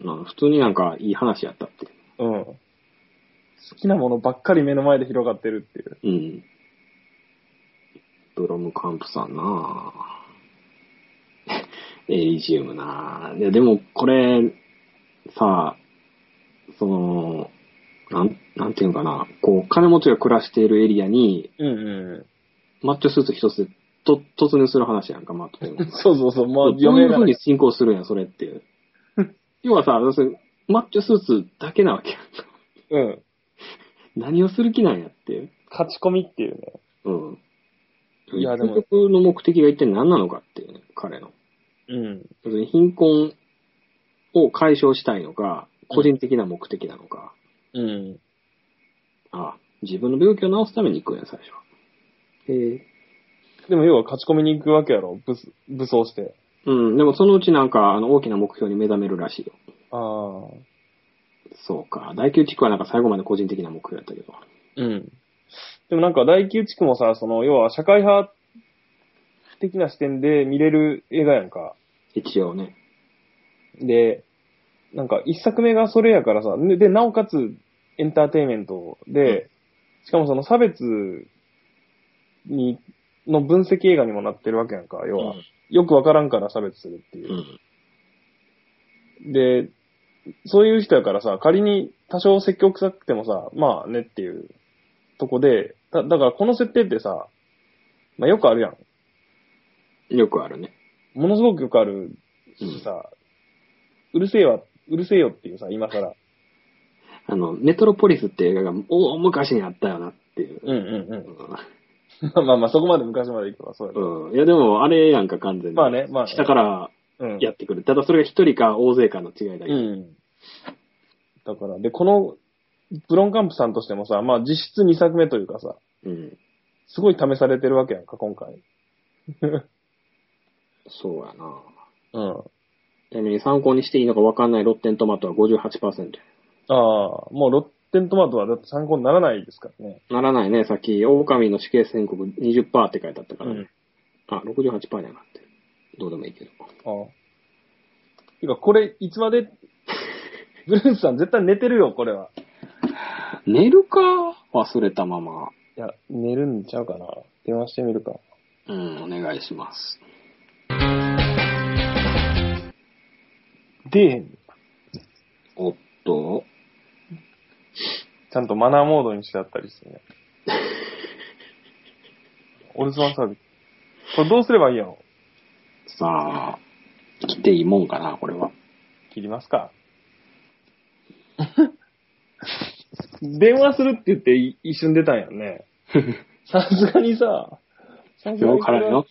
B: まあ、普通になんかいい話やったって。
C: うん。好きなものばっかり目の前で広がってるっていう。
B: うん。ブロムカンプさんなぁ。エリジウムなぁ。でもこれ、さその、なん、なんていうのかな。こう、金持ちが暮らしているエリアに、
C: うんうん
B: マッチョスーツ一つでと突入する話やんか、マットっていうの
C: うん。そうそうそう、まあ、
B: どういう風
C: が
B: に進行するんや、それっていう。要はさ、マッチョスーツだけなわけやんか。
C: うん。
B: 何をする気なんやっていう。
C: 勝ち込みっていうね。
B: うん。
C: いやでも
B: 究極の目的が一体何なのかっていうね、彼の。
C: うん。
B: 貧困を解消したいのか、個人的な目的なのか。
C: うん。
B: ああ、自分の病気を治すために行くんや、最初は。へえ。
C: でも要は勝ち込みに行くわけやろ、武武装して。
B: うん、でもそのうちなんか、あの、大きな目標に目覚めるらしいよ。
C: ああ。
B: そうか。第9地区はなんか最後まで個人的な目標やったけど。
C: うん。でもなんか第9地区もさ、その、要は社会派的な視点で見れる映画やんか。
B: 一応ね。
C: で、なんか一作目がそれやからさ、で、でなおかつエンターテインメントで、しかもその差別に、の分析映画にもなってるわけやんか、要は。よくわからんから差別するっていうう。
B: ん。
C: で、そういう人やからさ、仮に多少積極臭くてもさ、まあねっていうとこで、だだからこの設定ってさ、まあよくあるやん。
B: よくあるね。
C: ものすごくよくあるしさ、うるせえわ、うるせえよっていうさ、今更。
B: あの、メトロポリスって映画が大昔にあったよなっていう。
C: うんうんうん。まあまあまあ、そこまで昔まで行くわ、そうやね。
B: うん。いやでも、あれやんか、完全に。
C: まあね、まあね。
B: 下から
C: うん。
B: やってくる。ただそれが一人か大勢かの違いだけど。
C: うん。だから、で、この、ブロンカンプさんとしてもさ、まあ実質2作目というかさ、
B: うん。
C: すごい試されてるわけやんか、今回。
B: そうやな。
C: うん。
B: ちなみに参考にしていいのか分かんないロッテントマトは58%。
C: ああ、もうロッテントマトはだって参考にならないですからね。
B: ならないね、さっき、狼の死刑宣告20%って書いてあったからね。あ、68%に上がってる。どうでもいいけど。
C: ああ。てか、これ、いつまで、ブルースさん絶対寝てるよ、これは。
B: 寝るか？忘れたまま。
C: いや、寝るんちゃうかな。電話してみるか。
B: うん、お願いします。
C: 出えへん。
B: おっと、
C: ちゃんとマナーモードにしてあったりしてね。オルズワンサービス。これどうすればいいやろ？
B: さあ、来ていいもんかな、これは。
C: 切りますか電話するって言ってい一瞬出たんやんね。さすがにさ、さすが
B: よ
C: に
B: からよ。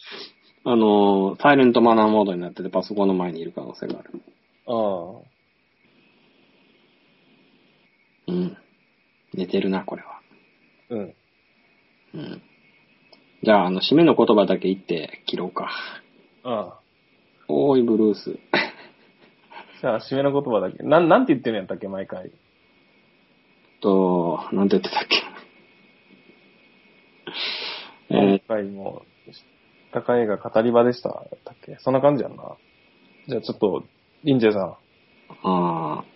B: あのー、サイレントマナーモードになっててパソコンの前にいる可能性がある。
C: ああ。
B: うん。寝てるな、これは。
C: うん。
B: うん。じゃあ、あの、締めの言葉だけ言って切ろうか。
C: ああ。
B: おーい、ブルース。
C: じゃあ、締めの言葉だけ。なん、なんて言ってるんやったっけ、毎回。
B: と、なんて言ってたっけ。え
C: 今
B: ー、
C: 回も、高映画語り場でした。やったっけそんな感じやんな。じゃあ、ちょっと、リンジェさん。
B: あー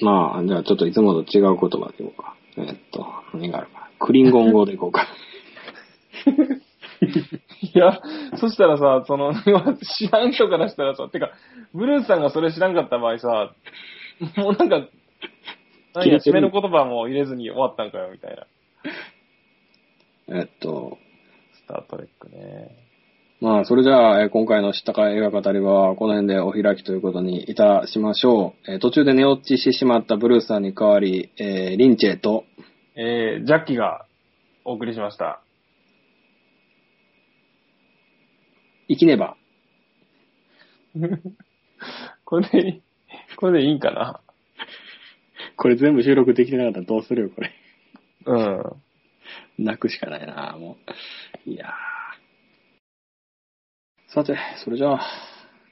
B: まあ、じゃあちょっといつもと違う言葉でいこうか。えーっと、何があるかな。クリンゴン語でいこうか。
C: いや、そしたらさ、その、知らん人からしたらさ、てか、ブルースさんがそれ知らんかった場合さ、もうなんか、何や、締めの言葉も入れずに終わったんかよ、みたいな。
B: えーっと、
C: スタートレックね。
B: まあ、それじゃあ、えー今回の知ったか映画語りは、この辺でお開きということにいたしましょう。えー途中で寝落ちしてしまったブルースさんに代わり、えーリンチェと、
C: えー、ジャッキーがお送りしました。
B: 生きねば。
C: これでいい、これでいいんかな？
B: これ全部収録できてなかったらどうするよ、これ。
C: うん。
B: 泣くしかないな、もう。いやーさて、それじゃあ、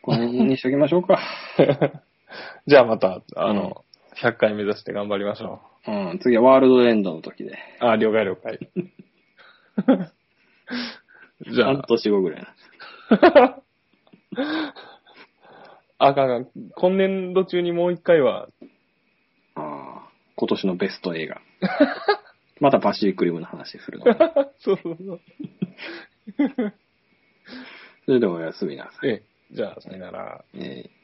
B: この辺にしときましょうか。
C: じゃあまた、あの、100回目指して頑張りましょ
B: うん、次はワールドエンドの時で。
C: う。あ、了解了解。じゃ
B: 半
C: あ、
B: 年後ぐらいな。
C: あかんあかん。今年度中にもう一回は、
B: あー今年のベスト映画。またパシフィックリムの話するの。
C: そうそうそう。
B: それではおやすみなさい。
C: ええ、じゃあ、さよなら。
B: えー